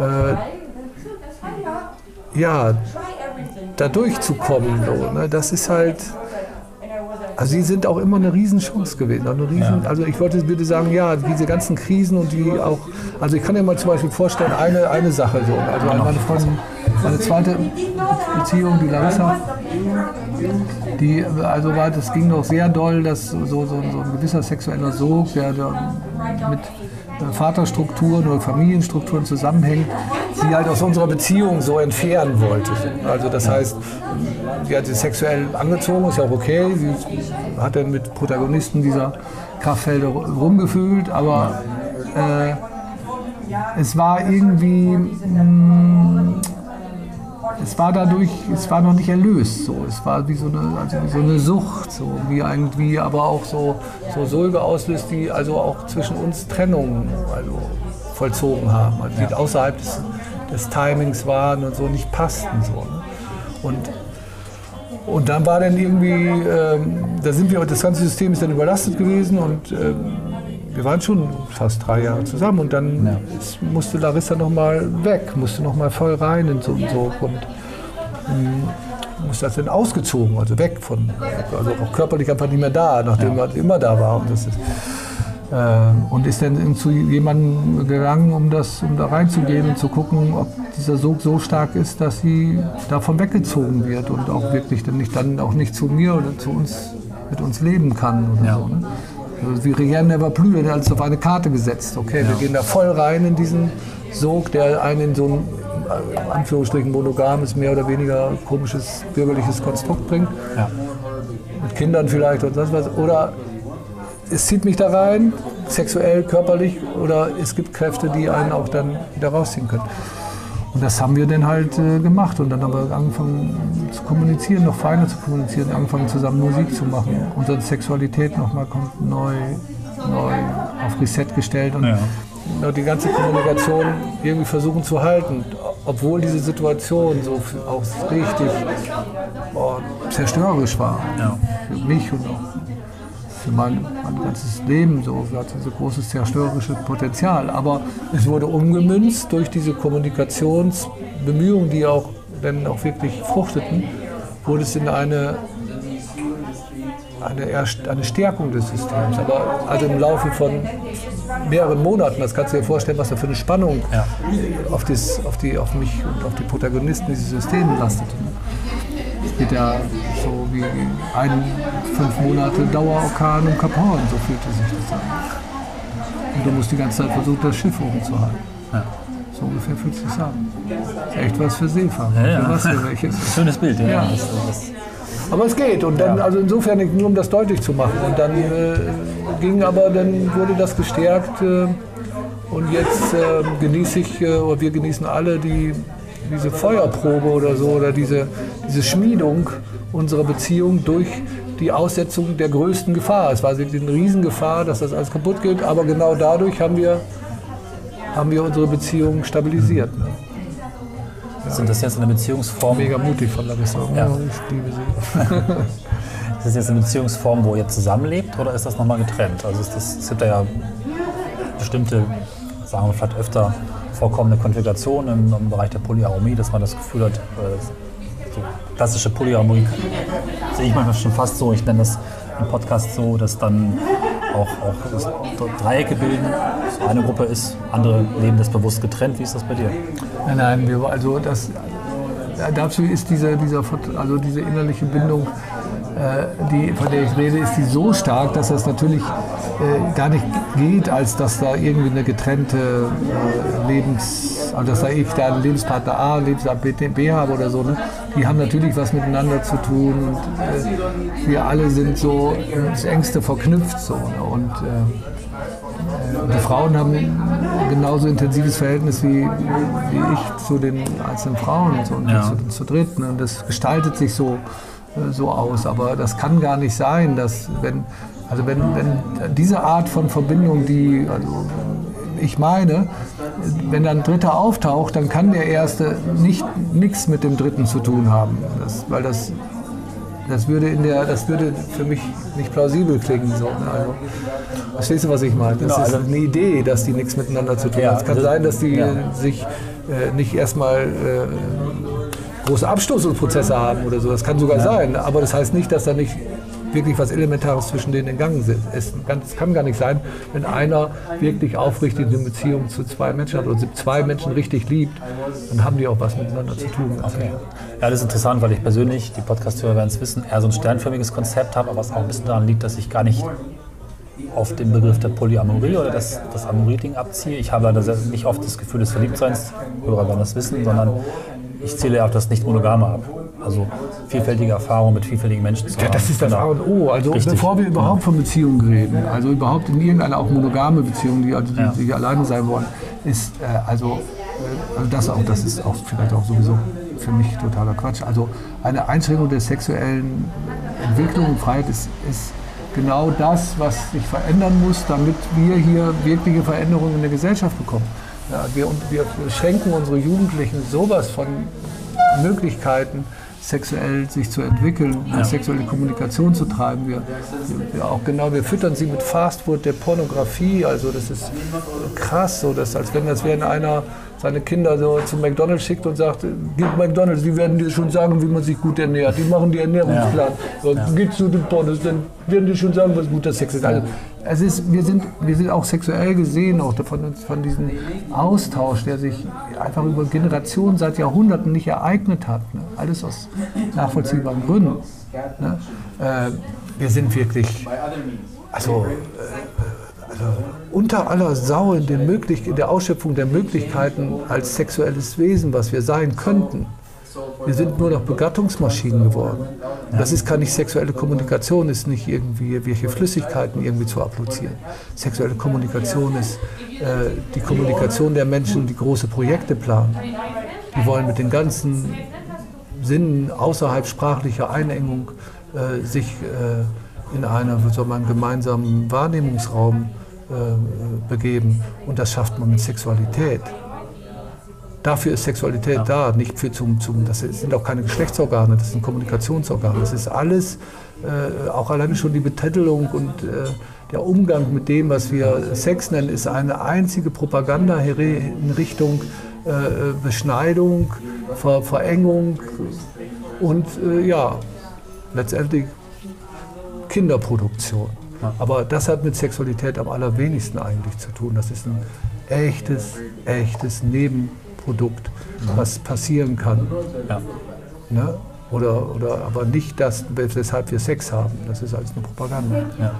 Speaker 2: äh, ja, da durchzukommen. So, ne? Das ist halt, also sie sind auch immer eine Riesenchance gewesen. Eine Riesen, Also ich wollte bitte sagen, ja, diese ganzen Krisen und die auch, also ich kann dir mal zum Beispiel vorstellen, eine, eine Sache so. Also meine Freundin, meine zweite Beziehung, die Larissa, die, also war, das ging doch sehr doll, dass so, so, so ein gewisser sexueller Sog, der da mit äh, Vaterstrukturen oder Familienstrukturen zusammenhängt, sie halt aus unserer Beziehung so entfernen wollte. Also das heißt, sie hat sich sexuell angezogen, ist ja auch okay. Sie hat dann mit Protagonisten dieser Kraftfelder rumgefühlt, aber äh, es war irgendwie, mh, es war dadurch, es war noch nicht erlöst. So. Es war wie so eine, also wie so eine Sucht, so, wie irgendwie aber auch so, so Sulge auslöst, die also auch zwischen uns Trennungen also vollzogen haben, also die außerhalb des, des Timings waren und so nicht passten. So, ne? Und und dann war dann irgendwie, ähm, da sind wir, das ganze System ist dann überlastet gewesen und ähm, wir waren schon fast drei Jahre zusammen und dann ist, musste Larissa nochmal weg, musste nochmal voll rein in so einen Sog und ähm, musste das dann ausgezogen, also weg von, also auch körperlich einfach nicht mehr da, nachdem man immer da war. Und, ist, äh, und ist dann zu jemandem gegangen, um, das, um da reinzugehen und zu gucken, ob dieser Sog so stark ist, dass sie davon weggezogen wird und auch wirklich dann nicht, dann auch nicht zu mir oder zu uns mit uns leben kann oder
Speaker 1: Ja.
Speaker 2: so. Ne? Also wie Rien Never Plus, der hat als auf eine Karte gesetzt. Okay, wir gehen da voll rein in diesen Sog, der einen in so ein äh, Anführungsstrichen monogames, mehr oder weniger komisches bürgerliches Konstrukt bringt.
Speaker 1: Ja.
Speaker 2: Mit Kindern vielleicht und sonst was. Oder es zieht mich da rein, sexuell, körperlich, oder es gibt Kräfte, die einen auch dann wieder rausziehen können. Und das haben wir dann halt äh, gemacht und dann haben wir angefangen zu kommunizieren, noch feiner zu kommunizieren, angefangen zusammen Musik zu machen, unsere Sexualität nochmal neu, neu auf Reset gestellt und
Speaker 1: Ja.
Speaker 2: die ganze Kommunikation irgendwie versuchen zu halten, obwohl diese Situation so auch richtig boah, zerstörerisch war
Speaker 1: Ja.
Speaker 2: für mich und auch für mein, mein ganzes Leben so hat so großes zerstörerisches Potenzial. Aber es wurde umgemünzt durch diese Kommunikationsbemühungen, die auch dann auch wirklich fruchteten, wurde es in eine eine, eine Stärkung des Systems. Aber also im Laufe von mehreren Monaten, das kannst du dir vorstellen, was da für eine Spannung
Speaker 1: Ja.
Speaker 2: auf, das, auf, die, auf mich und auf die Protagonisten dieses Systems lastete. Es geht ja so wie ein fünf Monate Dauerorkan im Kap Horn, so fühlte sich das an. Und du musst die ganze Zeit versuchen, das Schiff oben zu halten.
Speaker 1: Ja.
Speaker 2: So ungefähr fühlt sich an. Ist echt was für Seefahrer.
Speaker 1: Ja, ja.
Speaker 2: Für was für welches.
Speaker 1: Schönes Bild, ja.
Speaker 2: Ja.
Speaker 1: Das, das,
Speaker 2: Aber es geht. Und dann, also insofern nur um das deutlich zu machen. Und dann äh, ging aber, dann wurde das gestärkt. Äh, und jetzt äh, genieße ich, äh, oder wir genießen alle die, diese Feuerprobe oder so, oder diese, diese Schmiedung unserer Beziehung durch die Aussetzung der größten Gefahr. Es war eine Riesengefahr, dass das alles kaputt geht, aber genau dadurch haben wir, haben wir unsere Beziehung stabilisiert. Ne?
Speaker 1: Sind das jetzt eine Beziehungsform?
Speaker 2: Mega mutig von Larissa.
Speaker 1: Ja.
Speaker 2: Oh, ich liebe sie.
Speaker 1: Ist das jetzt eine Beziehungsform, wo ihr zusammenlebt oder ist das nochmal getrennt? Also ist das, es gibt ja bestimmte, sagen wir vielleicht öfter vorkommende Konfigurationen im, im Bereich der Polyamorie, dass man das Gefühl hat, äh, so klassische Polyamorie sehe ich manchmal schon fast so, ich nenne das im Podcast so, dass dann auch, auch Dreiecke bilden, eine Gruppe ist, andere leben das bewusst getrennt. Wie ist das bei dir?
Speaker 2: Nein, nein, wir, also das, dazu ist diese, dieser, also diese innerliche Bindung, äh, die, von der ich rede, ist die so stark, dass das natürlich äh, gar nicht geht, als dass da irgendwie eine getrennte äh, Lebens, also dass da ich da einen Lebenspartner A, Lebenspartner B, habe oder so. Ne? Die haben natürlich was miteinander zu tun und äh, wir alle sind so ins Engste verknüpft so. Ne? Und äh, die Frauen haben genauso intensives Verhältnis wie, wie ich zu den einzelnen Frauen und, so, und
Speaker 1: Ja.
Speaker 2: zu, zu dritt. Ne? Und das gestaltet sich so, äh, so aus. Aber das kann gar nicht sein, dass wenn, also wenn, wenn diese Art von Verbindung, die also ich meine, wenn dann ein Dritter auftaucht, dann kann der Erste nicht nichts mit dem Dritten zu tun haben. Das, weil das das würde, in der, das würde für mich nicht plausibel klingen. So. ne? Also, verstehst du, was ich meine? Das
Speaker 1: Genau,
Speaker 2: ist
Speaker 1: also-
Speaker 2: eine Idee, dass die nichts miteinander zu tun
Speaker 1: Ja,
Speaker 2: haben. Es kann
Speaker 1: also-
Speaker 2: sein, dass die
Speaker 1: ja.
Speaker 2: äh, sich äh, nicht erstmal äh, große Abstoßungsprozesse haben oder so. Das kann sogar sein. Aber das heißt nicht, dass da nicht wirklich was Elementares zwischen denen in Gang sind. Es kann, es gar nicht sein, wenn einer wirklich aufrichtig eine Beziehung zu zwei Menschen hat oder zwei Menschen richtig liebt, dann haben die auch was miteinander zu tun.
Speaker 1: Okay. Ja, das ist interessant, weil ich persönlich, die Podcast-Hörer werden es wissen, eher so ein sternförmiges Konzept habe, aber was auch ein bisschen daran liegt, dass ich gar nicht auf den Begriff der Polyamorie oder das, das Amorie-Ding abziehe. Ich habe leider nicht oft das Gefühl des Verliebtseins, Hörer werden das wissen, sondern ich zähle auf das Nicht-Monogame ab. Also vielfältige Erfahrungen mit vielfältigen Menschen zu
Speaker 2: Ja,
Speaker 1: haben.
Speaker 2: das ist das A und O. Also
Speaker 1: Richtig.
Speaker 2: bevor wir überhaupt von Beziehungen reden, also überhaupt in irgendeiner auch monogame Beziehung, die also die,
Speaker 1: Ja.
Speaker 2: die alleine sein wollen, ist äh, also, äh, also das auch, das ist auch vielleicht auch sowieso für mich totaler Quatsch. Also eine Einschränkung der sexuellen Entwicklung und Freiheit ist, ist genau das, was sich verändern muss, damit wir hier wirkliche Veränderungen in der Gesellschaft bekommen. Ja, wir, wir schränken unsere Jugendlichen sowas von Möglichkeiten, sexuell sich zu entwickeln, eine sexuelle Kommunikation zu treiben. Wir, wir auch genau, wir füttern sie mit Fastfood der Pornografie. Also das ist krass, so dass als wenn das wäre einer seine Kinder so zu McDonalds schickt und sagt, gib McDonalds, die werden dir schon sagen, wie man sich gut ernährt. Die machen die Ernährungsplan. So, Geht zu den Pornos, dann werden die schon sagen, was guter Sex ist. Also, es ist, wir, sind, wir sind auch sexuell gesehen, auch von, von diesem Austausch, der sich einfach über Generationen seit Jahrhunderten nicht ereignet hat. Ne? Alles aus nachvollziehbaren Gründen. Ne? Äh, wir sind wirklich, also, äh, also unter aller Sau in, den möglich in der Ausschöpfung der Möglichkeiten als sexuelles Wesen, was wir sein könnten. Wir sind nur noch Begattungsmaschinen geworden. Das ist keine sexuelle Kommunikation, ist nicht irgendwie welche Flüssigkeiten irgendwie zu applizieren. Sexuelle Kommunikation ist äh, die Kommunikation der Menschen, die große Projekte planen. Die wollen mit den ganzen Sinnen außerhalb sprachlicher Einengung äh, sich äh, in einer, soll man, gemeinsamen Wahrnehmungsraum äh, begeben. Und das schafft man mit Sexualität. Dafür ist Sexualität da, nicht für zum, zum, das sind auch keine Geschlechtsorgane, das sind Kommunikationsorgane. Das ist alles, äh, auch alleine schon die Betitelung und äh, der Umgang mit dem, was wir Sex nennen, ist eine einzige Propaganda in Richtung äh, Beschneidung, Ver Verengung und äh, ja, letztendlich Kinderproduktion. Aber das hat mit Sexualität am allerwenigsten eigentlich zu tun. Das ist ein echtes, echtes Nebenprodukt, was passieren kann.
Speaker 1: Ja.
Speaker 2: Ne? Oder, oder aber nicht das, weshalb wir Sex haben. Das ist alles nur Propaganda.
Speaker 1: Ja.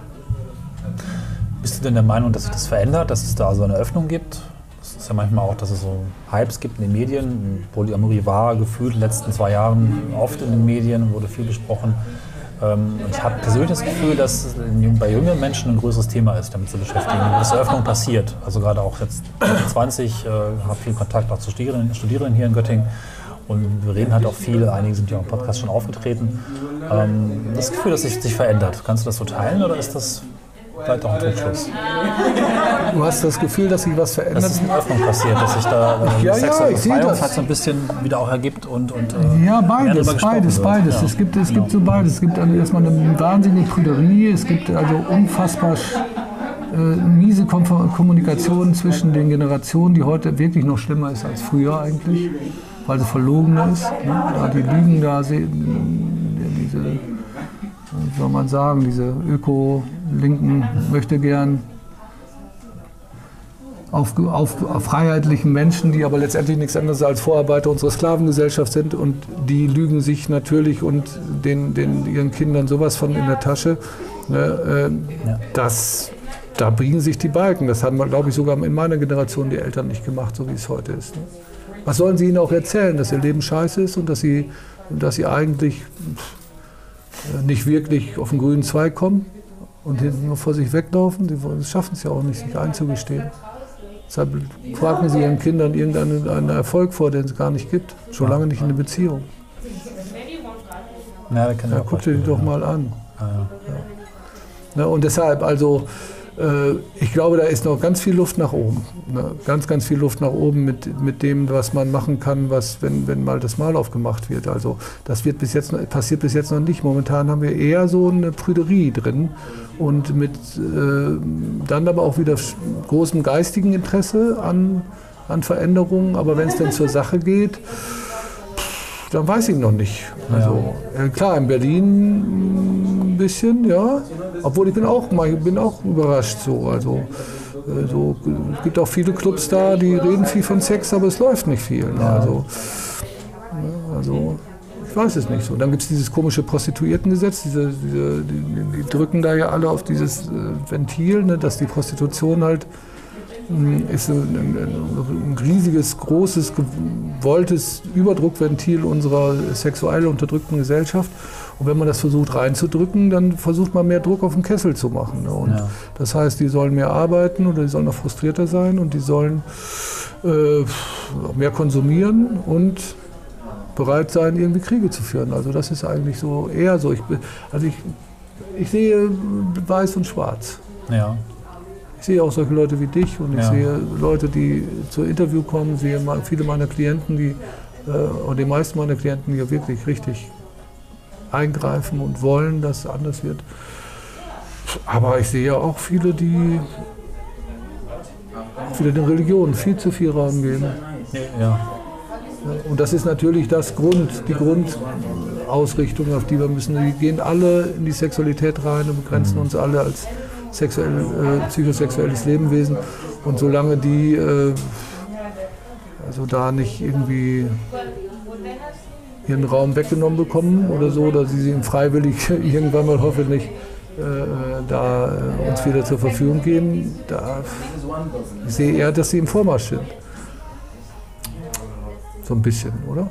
Speaker 1: Bist du denn der Meinung, dass sich das verändert, dass es da also eine Öffnung gibt? es ist ja manchmal auch, dass es so Hypes gibt in den Medien. Polyamorie war gefühlt in den letzten zwei Jahren oft in den Medien, wurde viel besprochen. Ähm, ich habe persönlich das Gefühl, dass bei jüngeren Menschen ein größeres Thema ist, damit zu beschäftigen, dass Eröffnung passiert. Also gerade auch jetzt 20, äh, habe viel Kontakt auch zu Studierenden, Studierenden hier in Göttingen. Und wir reden halt auch viel, einige sind ja auch im Podcast schon aufgetreten. Ähm, das Gefühl, dass sich, sich verändert. Kannst du das so teilen oder ist das vielleicht auch ein Trugschluss.
Speaker 2: Du hast das Gefühl, dass sich was verändert?
Speaker 1: Dass es eine Öffnung passiert, dass sich da
Speaker 2: äh, ja, ja, ich sehe das.
Speaker 1: Halt so ein bisschen wieder auch ergibt und, und
Speaker 2: äh, Ja, beides, beides, beides. Ja. Es, gibt, es gibt so beides. Es gibt also erstmal eine wahnsinnige Prüderie, es gibt also unfassbar äh, miese Kommunikation zwischen den Generationen, die heute wirklich noch schlimmer ist als früher eigentlich, weil sie verlogener ist. Ne? Da die Lügen da, diese, wie soll man sagen, diese Öko- Linken möchte gern auf, auf, auf, freiheitlichen Menschen, die aber letztendlich nichts anderes als Vorarbeiter unserer Sklavengesellschaft sind und die lügen sich natürlich und den, den ihren Kindern sowas von in der Tasche. Ne, äh, ja. das, da biegen sich die Balken. Das haben, glaube ich, sogar in meiner Generation die Eltern nicht gemacht, so wie es heute ist. Ne? Was sollen sie ihnen auch erzählen, dass ihr Leben scheiße ist und dass sie, dass sie eigentlich nicht wirklich auf den grünen Zweig kommen? Und hinten nur vor sich weglaufen. Die schaffen es ja auch nicht, sich einzugestehen. Deshalb fragen sie ihren Kindern irgendeinen Erfolg vor, den es gar nicht gibt. Schon lange nicht in eine Beziehung. Ja, ja guck dir die doch mal an. Ah, ja. Ja. und deshalb, also ich glaube, da ist noch ganz viel Luft nach oben. Ne? Ganz, ganz viel Luft nach oben mit, mit dem, was man machen kann, was, wenn, wenn mal das Mal aufgemacht wird. Also das wird bis jetzt, passiert bis jetzt noch nicht. Momentan haben wir eher so eine Prüderie drin und mit äh, dann aber auch wieder großem geistigen Interesse an, an Veränderungen. Aber wenn es dann zur Sache geht, dann weiß ich noch nicht. Also ja. klar, in Berlin ein bisschen, ja. Obwohl ich bin auch, bin auch überrascht so. Also äh, so, es gibt auch viele Clubs da, die reden viel von Sex, aber es läuft nicht viel. Ne? Also, also ich weiß es nicht so. Dann gibt es dieses komische Prostituiertengesetz, diese, diese die, die, drücken da ja alle auf dieses äh, Ventil, ne, dass die Prostitution halt ist ein, ein, riesiges, großes, gewolltes Überdruckventil unserer sexuell unterdrückten Gesellschaft. Und wenn man das versucht reinzudrücken, dann versucht man mehr Druck auf den Kessel zu machen. Ne? Und ja. Das heißt, die sollen mehr arbeiten oder die sollen noch frustrierter sein und die sollen äh, mehr konsumieren und bereit sein, irgendwie Kriege zu führen. Also das ist eigentlich so eher so. Ich, also ich, ich sehe weiß und schwarz.
Speaker 1: Ja.
Speaker 2: Ich sehe auch solche Leute wie dich und ich ja. sehe Leute, die zur Interview kommen, sehe viele meiner Klienten, die, äh, und die meisten meiner Klienten, die ja wirklich richtig eingreifen und wollen, dass es anders wird. Aber ich sehe auch viele, die wieder den Religionen viel zu viel Raum geben.
Speaker 1: Ja.
Speaker 2: Und das ist natürlich das Grund, die Grundausrichtung, auf die wir müssen. Wir gehen alle in die Sexualität rein und begrenzen mhm. uns alle als sexuell, äh, psychosexuelles Lebewesen. Und solange die äh, also da nicht irgendwie ihren Raum weggenommen bekommen oder so, oder sie ihn freiwillig irgendwann mal hoffentlich äh, äh, da äh, uns wieder zur Verfügung geben, da ich sehe eher, dass sie im Vormarsch sind. So ein bisschen, oder?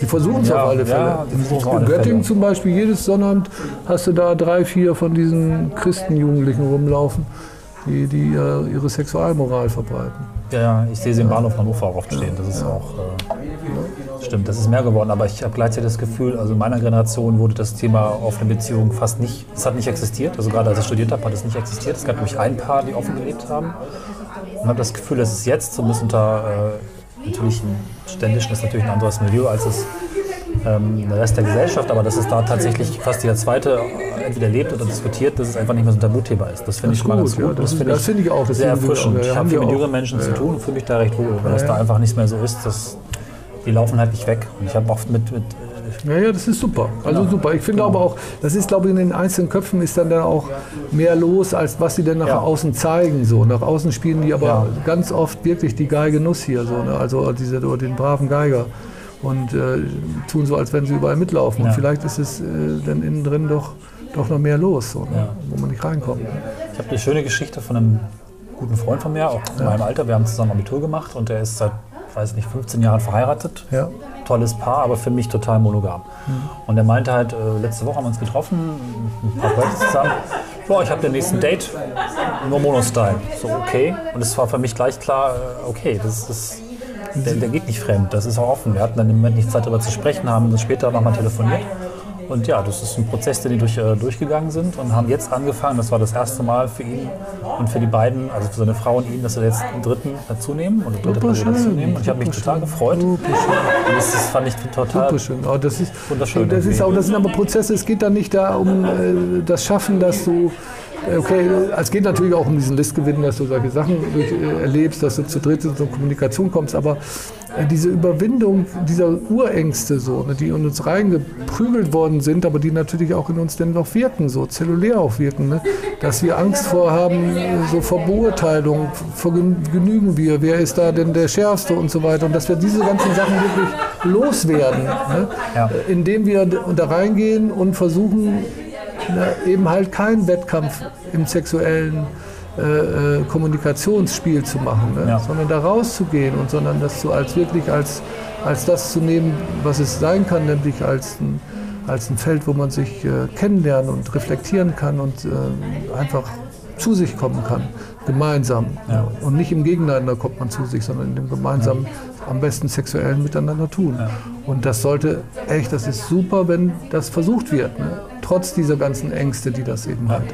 Speaker 2: Die versuchen es ja, auf alle Fälle. Ja, in Göttingen zum Beispiel, jedes Sonnabend hast du da drei, vier von diesen Christenjugendlichen rumlaufen, die, die äh, ihre Sexualmoral verbreiten.
Speaker 1: Ja, ich sehe sie im Bahnhof Hannover auch oft stehen. Das ist auch. Äh, stimmt, das ist mehr geworden. Aber ich habe gleichzeitig das Gefühl, also in meiner Generation wurde das Thema offene Beziehung fast nicht, es hat nicht existiert. Also gerade als ich studiert habe, hat es nicht existiert. Es gab nämlich ein Paar, die offen gelebt haben. Und habe das Gefühl, dass es jetzt, zumindest unter äh, natürlich ein ständischen, ist natürlich ein anderes Milieu als es ähm, der Rest der Gesellschaft, aber dass es da tatsächlich fast jeder Zweite entweder lebt oder diskutiert, dass es einfach nicht mehr so ein Tabuthema ist. Das finde ich mal ganz gut. Ja,
Speaker 2: das, das finde ich, find ich, auch
Speaker 1: sehr erfrischend. Ich habe viel mit jüngeren Menschen ja, zu tun und fühle mich da recht wohl, weil das da einfach nicht mehr so ist. Dass die laufen halt nicht weg. Und ich habe oft mit, mit
Speaker 2: ja, ja, das ist super. Also genau. super. Ich finde genau. aber auch, das ist, glaube ich, in den einzelnen Köpfen ist dann, dann auch mehr los, als was sie denn nach ja. außen zeigen. So. Nach außen spielen die aber ja. ganz oft wirklich die Geige Nuss hier, so, ne? also diese, den braven Geiger und äh, tun so, als wenn sie überall mitlaufen. Und vielleicht ist es äh, dann innen drin doch, doch noch mehr los, so, ne? wo man nicht reinkommt.
Speaker 1: Ich habe eine schöne Geschichte von einem guten Freund von mir, auch in meinem Alter. Wir haben zusammen Abitur gemacht und der ist seit, weiß nicht, 15 Jahren verheiratet.
Speaker 2: Ja.
Speaker 1: Tolles Paar, aber für mich total monogam. Und er meinte halt, äh, letzte Woche haben wir uns getroffen, ein paar Leute zusammen. Boah, ich habe den nächsten Date, nur Monostyle. So, okay. Und es war für mich gleich klar, äh, okay, das ist, der, der geht nicht fremd, das ist auch offen. Wir hatten dann im Moment nicht Zeit darüber zu sprechen, haben dann später nochmal telefoniert. Und ja, das ist ein Prozess, den die durch, äh, durchgegangen sind und haben jetzt angefangen, das war das erste Mal für ihn und für die beiden, also für seine Frau und ihn, dass sie jetzt einen dritten dazu nehmen oder dritte Person dazu nehmen. Und ich habe mich total
Speaker 2: schön,
Speaker 1: gefreut. Und das, das fand ich total
Speaker 2: Super schön. Oh, das ist,
Speaker 1: wunderschön.
Speaker 2: das, ist auch, das sind aber Prozesse, es geht dann nicht da um äh, das Schaffen, dass du, okay, es geht natürlich auch um diesen Listgewinn, dass du solche Sachen durch, äh, erlebst, dass du zu dritt in so Kommunikation kommst, aber äh, diese Überwindung dieser Urängste, so, ne, die in uns reingeprügelt worden sind, aber die natürlich auch in uns dann noch wirken, so zellulär auch wirken, ne, dass wir Angst vorhaben, so vor Beurteilung, vor gen- genügen wir, wer ist da denn der Schärfste und so weiter und dass wir diese ganzen Sachen wirklich loswerden, ne,
Speaker 1: Ja.
Speaker 2: indem wir da reingehen und versuchen, ne, eben halt keinen Wettkampf im sexuellen äh, äh, Kommunikationsspiel zu machen, ne?
Speaker 1: Ja.
Speaker 2: sondern da rauszugehen und sondern das so als wirklich als, als das zu nehmen, was es sein kann, nämlich als ein, als ein Feld, wo man sich äh, kennenlernen und reflektieren kann und äh, einfach zu sich kommen kann, gemeinsam.
Speaker 1: Ja.
Speaker 2: Und nicht im Gegeneinander kommt man zu sich, sondern in dem gemeinsamen, am besten sexuellen Miteinander tun. Und das sollte echt, das ist super, wenn das versucht wird, ne? Trotz dieser ganzen Ängste, die das eben halt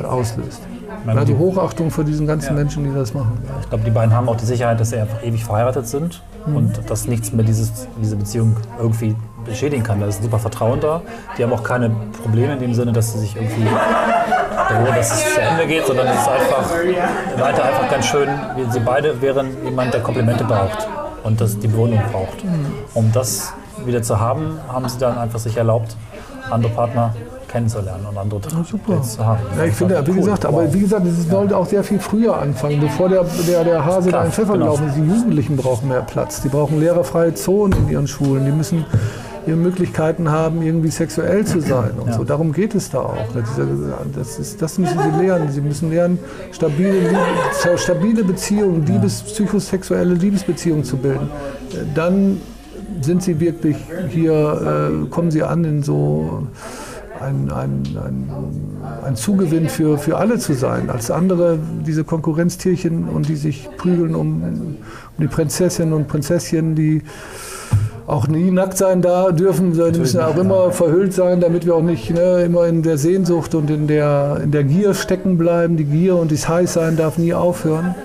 Speaker 2: äh, auslöst. Also
Speaker 1: die-
Speaker 2: Hochachtung für diesen ganzen
Speaker 1: Ja.
Speaker 2: Menschen, die das machen.
Speaker 1: Ich glaube, die beiden haben auch die Sicherheit, dass sie einfach ewig verheiratet sind und dass nichts mehr dieses, diese Beziehung irgendwie beschädigen kann. Da ist super Vertrauen da. Die haben auch keine Probleme in dem Sinne, dass sie sich irgendwie, ja, dass es zu Ende geht, sondern es ist einfach weiter einfach ganz schön. wie Sie beide wären jemand, der Komplimente braucht und das die Belohnung braucht. Um das wieder zu haben, haben sie dann einfach sich erlaubt, andere Partner kennenzulernen und andere
Speaker 2: super.
Speaker 1: Dates zu haben.
Speaker 2: Ja, ich finde, wie
Speaker 1: Cool.
Speaker 2: gesagt, aber
Speaker 1: Wow.
Speaker 2: wie gesagt, es sollte auch sehr viel früher anfangen, bevor der, der, der Hase
Speaker 1: Klar,
Speaker 2: da in Pfeffer
Speaker 1: genau.
Speaker 2: gelaufen ist. Die Jugendlichen brauchen mehr Platz. Die brauchen lehrerfreie Zonen in ihren Schulen. Die müssen ihre Möglichkeiten haben, irgendwie sexuell zu sein und so. Darum geht es da auch. Das, ist, das müssen sie lernen. Sie müssen lernen, stabile, Liebe- stabile Beziehungen, Liebes, psychosexuelle Liebesbeziehungen zu bilden. Dann sind sie wirklich hier, äh, kommen sie an in so ein, ein, ein, ein Zugewinn für, für alle zu sein, als andere diese Konkurrenztierchen und die sich prügeln um, um die Prinzessinnen und Prinzesschen, die auch nie nackt sein da dürfen, sondern die müssen auch immer verhüllt sein, damit wir auch nicht ne, immer in der Sehnsucht und in der, in der Gier stecken bleiben. Die Gier und das Heißsein darf nie aufhören.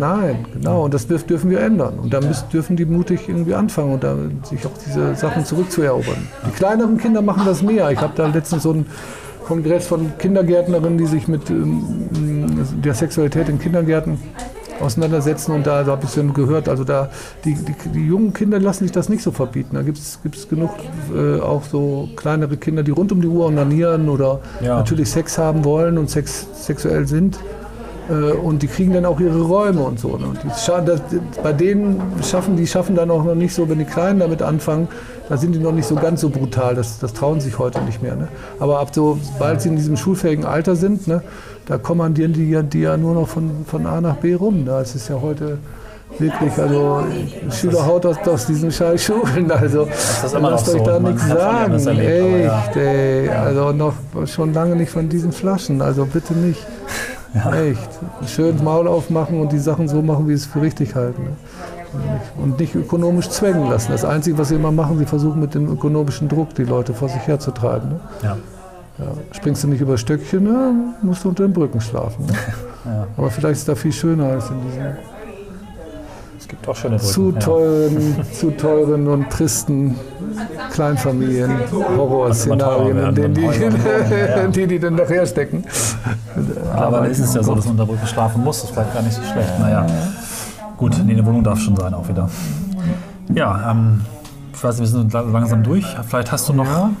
Speaker 2: Nein, genau. Und das dürf, dürfen wir ändern. Und da müssen, dürfen die mutig irgendwie anfangen und da sich auch diese Sachen zurückzuerobern. Die kleineren Kinder machen das mehr. Ich habe da letztens so einen Kongress von Kindergärtnerinnen, die sich mit ähm, der Sexualität in Kindergärten auseinandersetzen und da, da habe ich dann gehört, also da die, die, die jungen Kinder lassen sich das nicht so verbieten. Da gibt es genug äh, auch so kleinere Kinder, die rund um die Uhr onanieren oder
Speaker 1: Ja.
Speaker 2: natürlich Sex haben wollen und sex, sexuell sind. Äh, Und die kriegen dann auch ihre Räume und so. ne? Und die das, bei denen schaffen die schaffen dann auch noch nicht so, wenn die Kleinen damit anfangen, da sind die noch nicht so ganz so brutal. Das, das trauen sich heute nicht mehr. Ne? Aber ab so, sobald sie in diesem schulfähigen Alter sind, ne, da kommandieren die, ja- die ja nur noch von, von A nach B rum. Da ist es ja heute wirklich, also Schüler haut aus, aus diesen scheiß Schulen. Also
Speaker 1: ist
Speaker 2: lasst euch
Speaker 1: so.
Speaker 2: da nichts sagen.
Speaker 1: erlebt, aber ja.
Speaker 2: Echt, ey. Also noch schon lange nicht von diesen Flaschen. Also bitte nicht. Echt. Schön das Maul aufmachen und die Sachen so machen, wie sie es für richtig halten. Ne? Und nicht- ökonomisch zwängen lassen. Das Einzige, was sie immer machen, sie versuchen mit dem ökonomischen Druck die Leute vor sich herzutreiben. Ne?
Speaker 1: Ja.
Speaker 2: Ja. Springst du nicht über Stöckchen, ne? musst du unter den Brücken schlafen. Ne?
Speaker 1: Ja.
Speaker 2: Aber vielleicht ist da viel schöner als in diesen
Speaker 1: Es gibt auch schöne Brücken.
Speaker 2: zu
Speaker 1: ja.
Speaker 2: teuren, zu teuren und tristen Kleinfamilien, Horrorszenarien, in denen die,
Speaker 1: Also teuer wohnen, ja.
Speaker 2: die, die dann nachher stecken.
Speaker 1: Aber ist es ja so, dass man unter Brücke schlafen muss. Das ist vielleicht gar nicht so schlecht. Naja, gut, nee, eine Wohnung darf schon sein auch wieder. Ja, ähm, ich weiß, wir sind la- langsam durch. Vielleicht hast du noch einen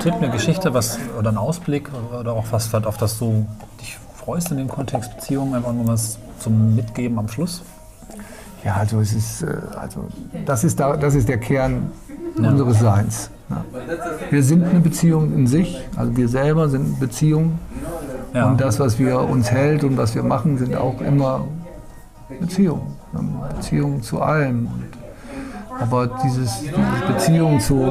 Speaker 1: Tipp, eine Geschichte was, oder einen Ausblick oder auch was, auf das du dich freust in dem Kontext Beziehung. Einfach nur was zum Mitgeben am Schluss.
Speaker 2: Ja, also es ist, äh, also das ist, da, das ist der Kern unseres Seins. Ja. Wir sind eine Beziehung in sich, also wir selber sind eine Beziehung
Speaker 1: Ja.
Speaker 2: Und das, was wir uns hält und was wir machen, sind auch immer Beziehungen. Beziehungen zu allem. Und, aber dieses, diese Beziehung zu,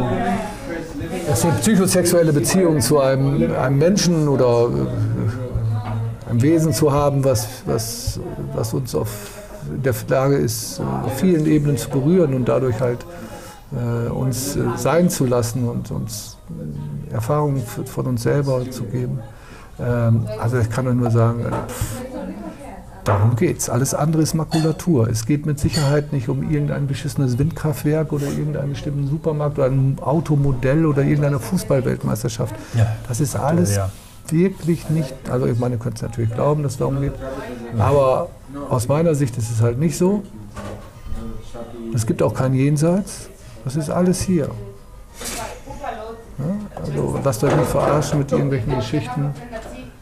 Speaker 2: es sind psychosexuelle Beziehungen zu einem, einem Menschen oder äh, einem Wesen zu haben, was, was, was uns auf der Lage ist, auf vielen Ebenen zu berühren und dadurch halt äh, uns äh, sein zu lassen und uns äh, Erfahrungen von uns selber zu geben. Ähm, also ich kann nur sagen, äh, pff, darum geht's. Alles andere ist Makulatur. Es geht mit Sicherheit nicht um irgendein beschissenes Windkraftwerk oder irgendeinen bestimmten Supermarkt oder ein Automodell oder irgendeine Fußballweltmeisterschaft.
Speaker 1: Ja.
Speaker 2: Das ist alles
Speaker 1: Ja.
Speaker 2: wirklich nicht, also ich meine, ihr könnt es natürlich glauben, dass es darum geht, aber aus meiner Sicht ist es halt nicht so. Es gibt auch kein Jenseits, das ist alles hier. Ja, also lasst euch nicht verarschen mit irgendwelchen Geschichten,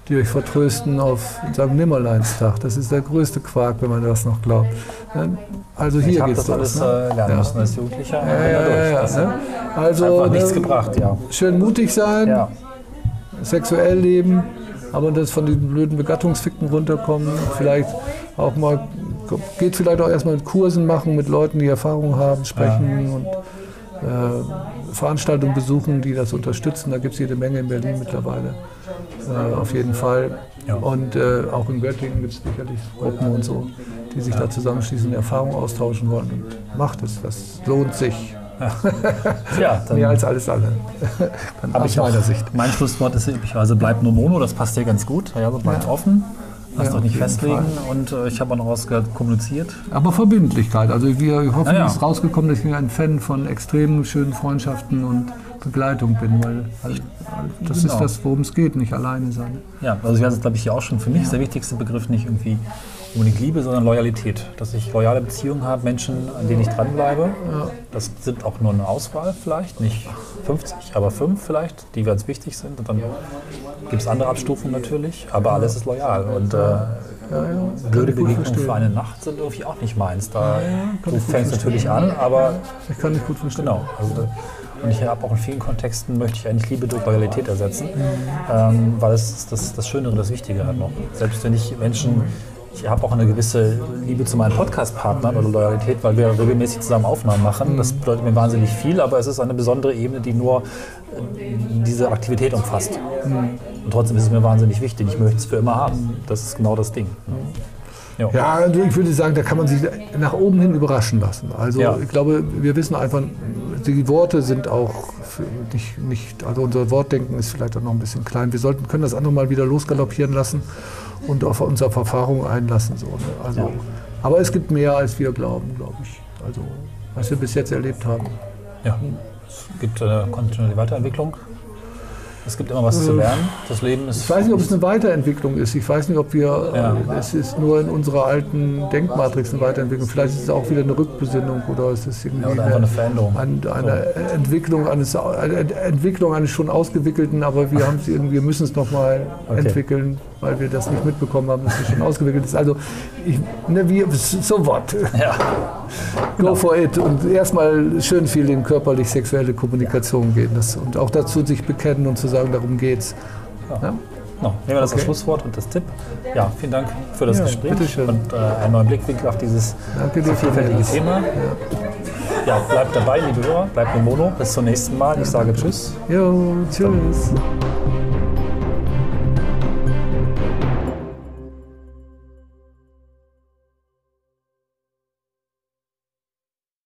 Speaker 2: die euch vertrösten auf St. Nimmerleinstag. Das ist der größte Quark, wenn man das noch glaubt. Ja, Also
Speaker 1: Ich
Speaker 2: hier
Speaker 1: habe
Speaker 2: geht's
Speaker 1: das alles
Speaker 2: los. Ne?
Speaker 1: äh, lernen
Speaker 2: Ja.
Speaker 1: müssen als Jugendlicher.
Speaker 2: Ja, ja,
Speaker 1: durch.
Speaker 2: ja, ja, ne? Also
Speaker 1: nichts
Speaker 2: ne,
Speaker 1: gebracht, ja.
Speaker 2: schön mutig sein,
Speaker 1: Ja,
Speaker 2: sexuell leben, aber das von den blöden Begattungsficken runterkommen, vielleicht auch mal, geht vielleicht auch erstmal mit Kursen machen, mit Leuten, die Erfahrung haben, sprechen und äh, Veranstaltungen besuchen, die das unterstützen. Da gibt es jede Menge in Berlin mittlerweile, äh, auf jeden Fall.
Speaker 1: Ja.
Speaker 2: Und äh, auch in Göttingen gibt es sicherlich Gruppen und so, die sich da zusammenschließen und Erfahrungen austauschen wollen. Und macht es, das lohnt sich.
Speaker 1: Ja dann
Speaker 2: Mehr als alles alle. Dann
Speaker 1: habe ich
Speaker 2: meiner Sicht.
Speaker 1: mein Schlusswort ist üblicherweise bleibt nur Mono, das passt dir ganz gut. Ja, also bleibt
Speaker 2: Ja.
Speaker 1: offen, lasst
Speaker 2: Ja,
Speaker 1: euch nicht festlegen und äh, ich habe auch noch rausgehört, kommuniziert.
Speaker 2: Aber Verbindlichkeit. Also wir ich hoffe,
Speaker 1: Ja, ja.
Speaker 2: es ist rausgekommen, dass ich ein Fan von extremen schönen Freundschaften und Begleitung bin, weil, weil das
Speaker 1: Genau.
Speaker 2: ist das, worum es geht, nicht alleine sein.
Speaker 1: Ja, also ich weiß, glaube ich, hier auch schon, für mich ist der wichtigste Begriff nicht irgendwie unbedingt Liebe, sondern Loyalität. Dass ich loyale Beziehungen habe, Menschen, an denen ich dranbleibe. Das sind auch nur eine Auswahl vielleicht, nicht 50, aber fünf vielleicht, die ganz wichtig sind. Und dann gibt es andere Abstufungen natürlich, aber alles ist loyal. Und äh, blöde
Speaker 2: ich gut
Speaker 1: Begegnungen für eine Nacht sind irgendwie auch nicht meins. Da,
Speaker 2: kann
Speaker 1: du fängst natürlich an, aber
Speaker 2: Ich kann nicht gut verstehen.
Speaker 1: Genau. Also, und ich habe auch in vielen Kontexten möchte ich eigentlich Liebe durch Loyalität ersetzen,
Speaker 2: Mhm.
Speaker 1: ähm, weil es das, das Schönere, das Wichtige hat noch. Selbst wenn ich Menschen, ich habe auch eine gewisse Liebe zu meinen Podcast-Partnern oder Loyalität, weil wir regelmäßig zusammen Aufnahmen machen. Das bedeutet mir wahnsinnig viel, aber es ist eine besondere Ebene, die nur äh, diese Aktivität umfasst. Und trotzdem ist es mir wahnsinnig wichtig. Ich möchte es für immer haben. Das ist genau das Ding. Ja.
Speaker 2: Ja, also ich würde sagen, da kann man sich nach oben hin überraschen lassen. Also
Speaker 1: Ja.
Speaker 2: ich glaube, wir wissen einfach, die Worte sind auch nicht, nicht, also unser Wortdenken ist vielleicht auch noch ein bisschen klein. Wir sollten, können das andere mal wieder losgaloppieren lassen und auf unsere Erfahrungen einlassen. So, ne? also,
Speaker 1: Ja.
Speaker 2: Aber es gibt mehr, als wir glauben, glaube ich. Also was wir bis jetzt erlebt haben.
Speaker 1: Ja, es gibt eine kontinuierliche Weiterentwicklung. Es gibt immer was zu lernen. Das Leben ist.
Speaker 2: Ich weiß nicht, ob es eine Weiterentwicklung ist. Ich weiß nicht, ob wir,
Speaker 1: Ja.
Speaker 2: äh, es ist nur in unserer alten Denkmatrix eine Weiterentwicklung. Vielleicht ist es auch wieder eine Rückbesinnung oder ist es irgendwie
Speaker 1: Ja, oder einfach eine Veränderung.
Speaker 2: Ein, eine Entwicklung eines, eine Ent- Entwicklung eines schon ausgewickelten, aber wir haben es irgendwie, müssen es nochmal
Speaker 1: Okay.
Speaker 2: entwickeln, weil wir das nicht mitbekommen haben, dass es schon ausgewickelt ist. Also, ich, ne, wir, so what?
Speaker 1: Ja,
Speaker 2: Go for it und erstmal schön viel in körperlich-sexuelle Kommunikation gehen das, und auch dazu sich bekennen und zu sagen, darum geht's. Ja?
Speaker 1: no, nehmen wir das als
Speaker 2: Okay.
Speaker 1: Schlusswort und das Tipp. Ja, vielen Dank für das
Speaker 2: Ja,
Speaker 1: Gespräch und äh, einen neuen Blickwinkel auf dieses so vielfältige. Thema. Ja, bleibt dabei, liebe Hörer, bleibt mit Mono. Bis zum nächsten Mal. Ich sage Tschüss.
Speaker 2: Jo, tschüss.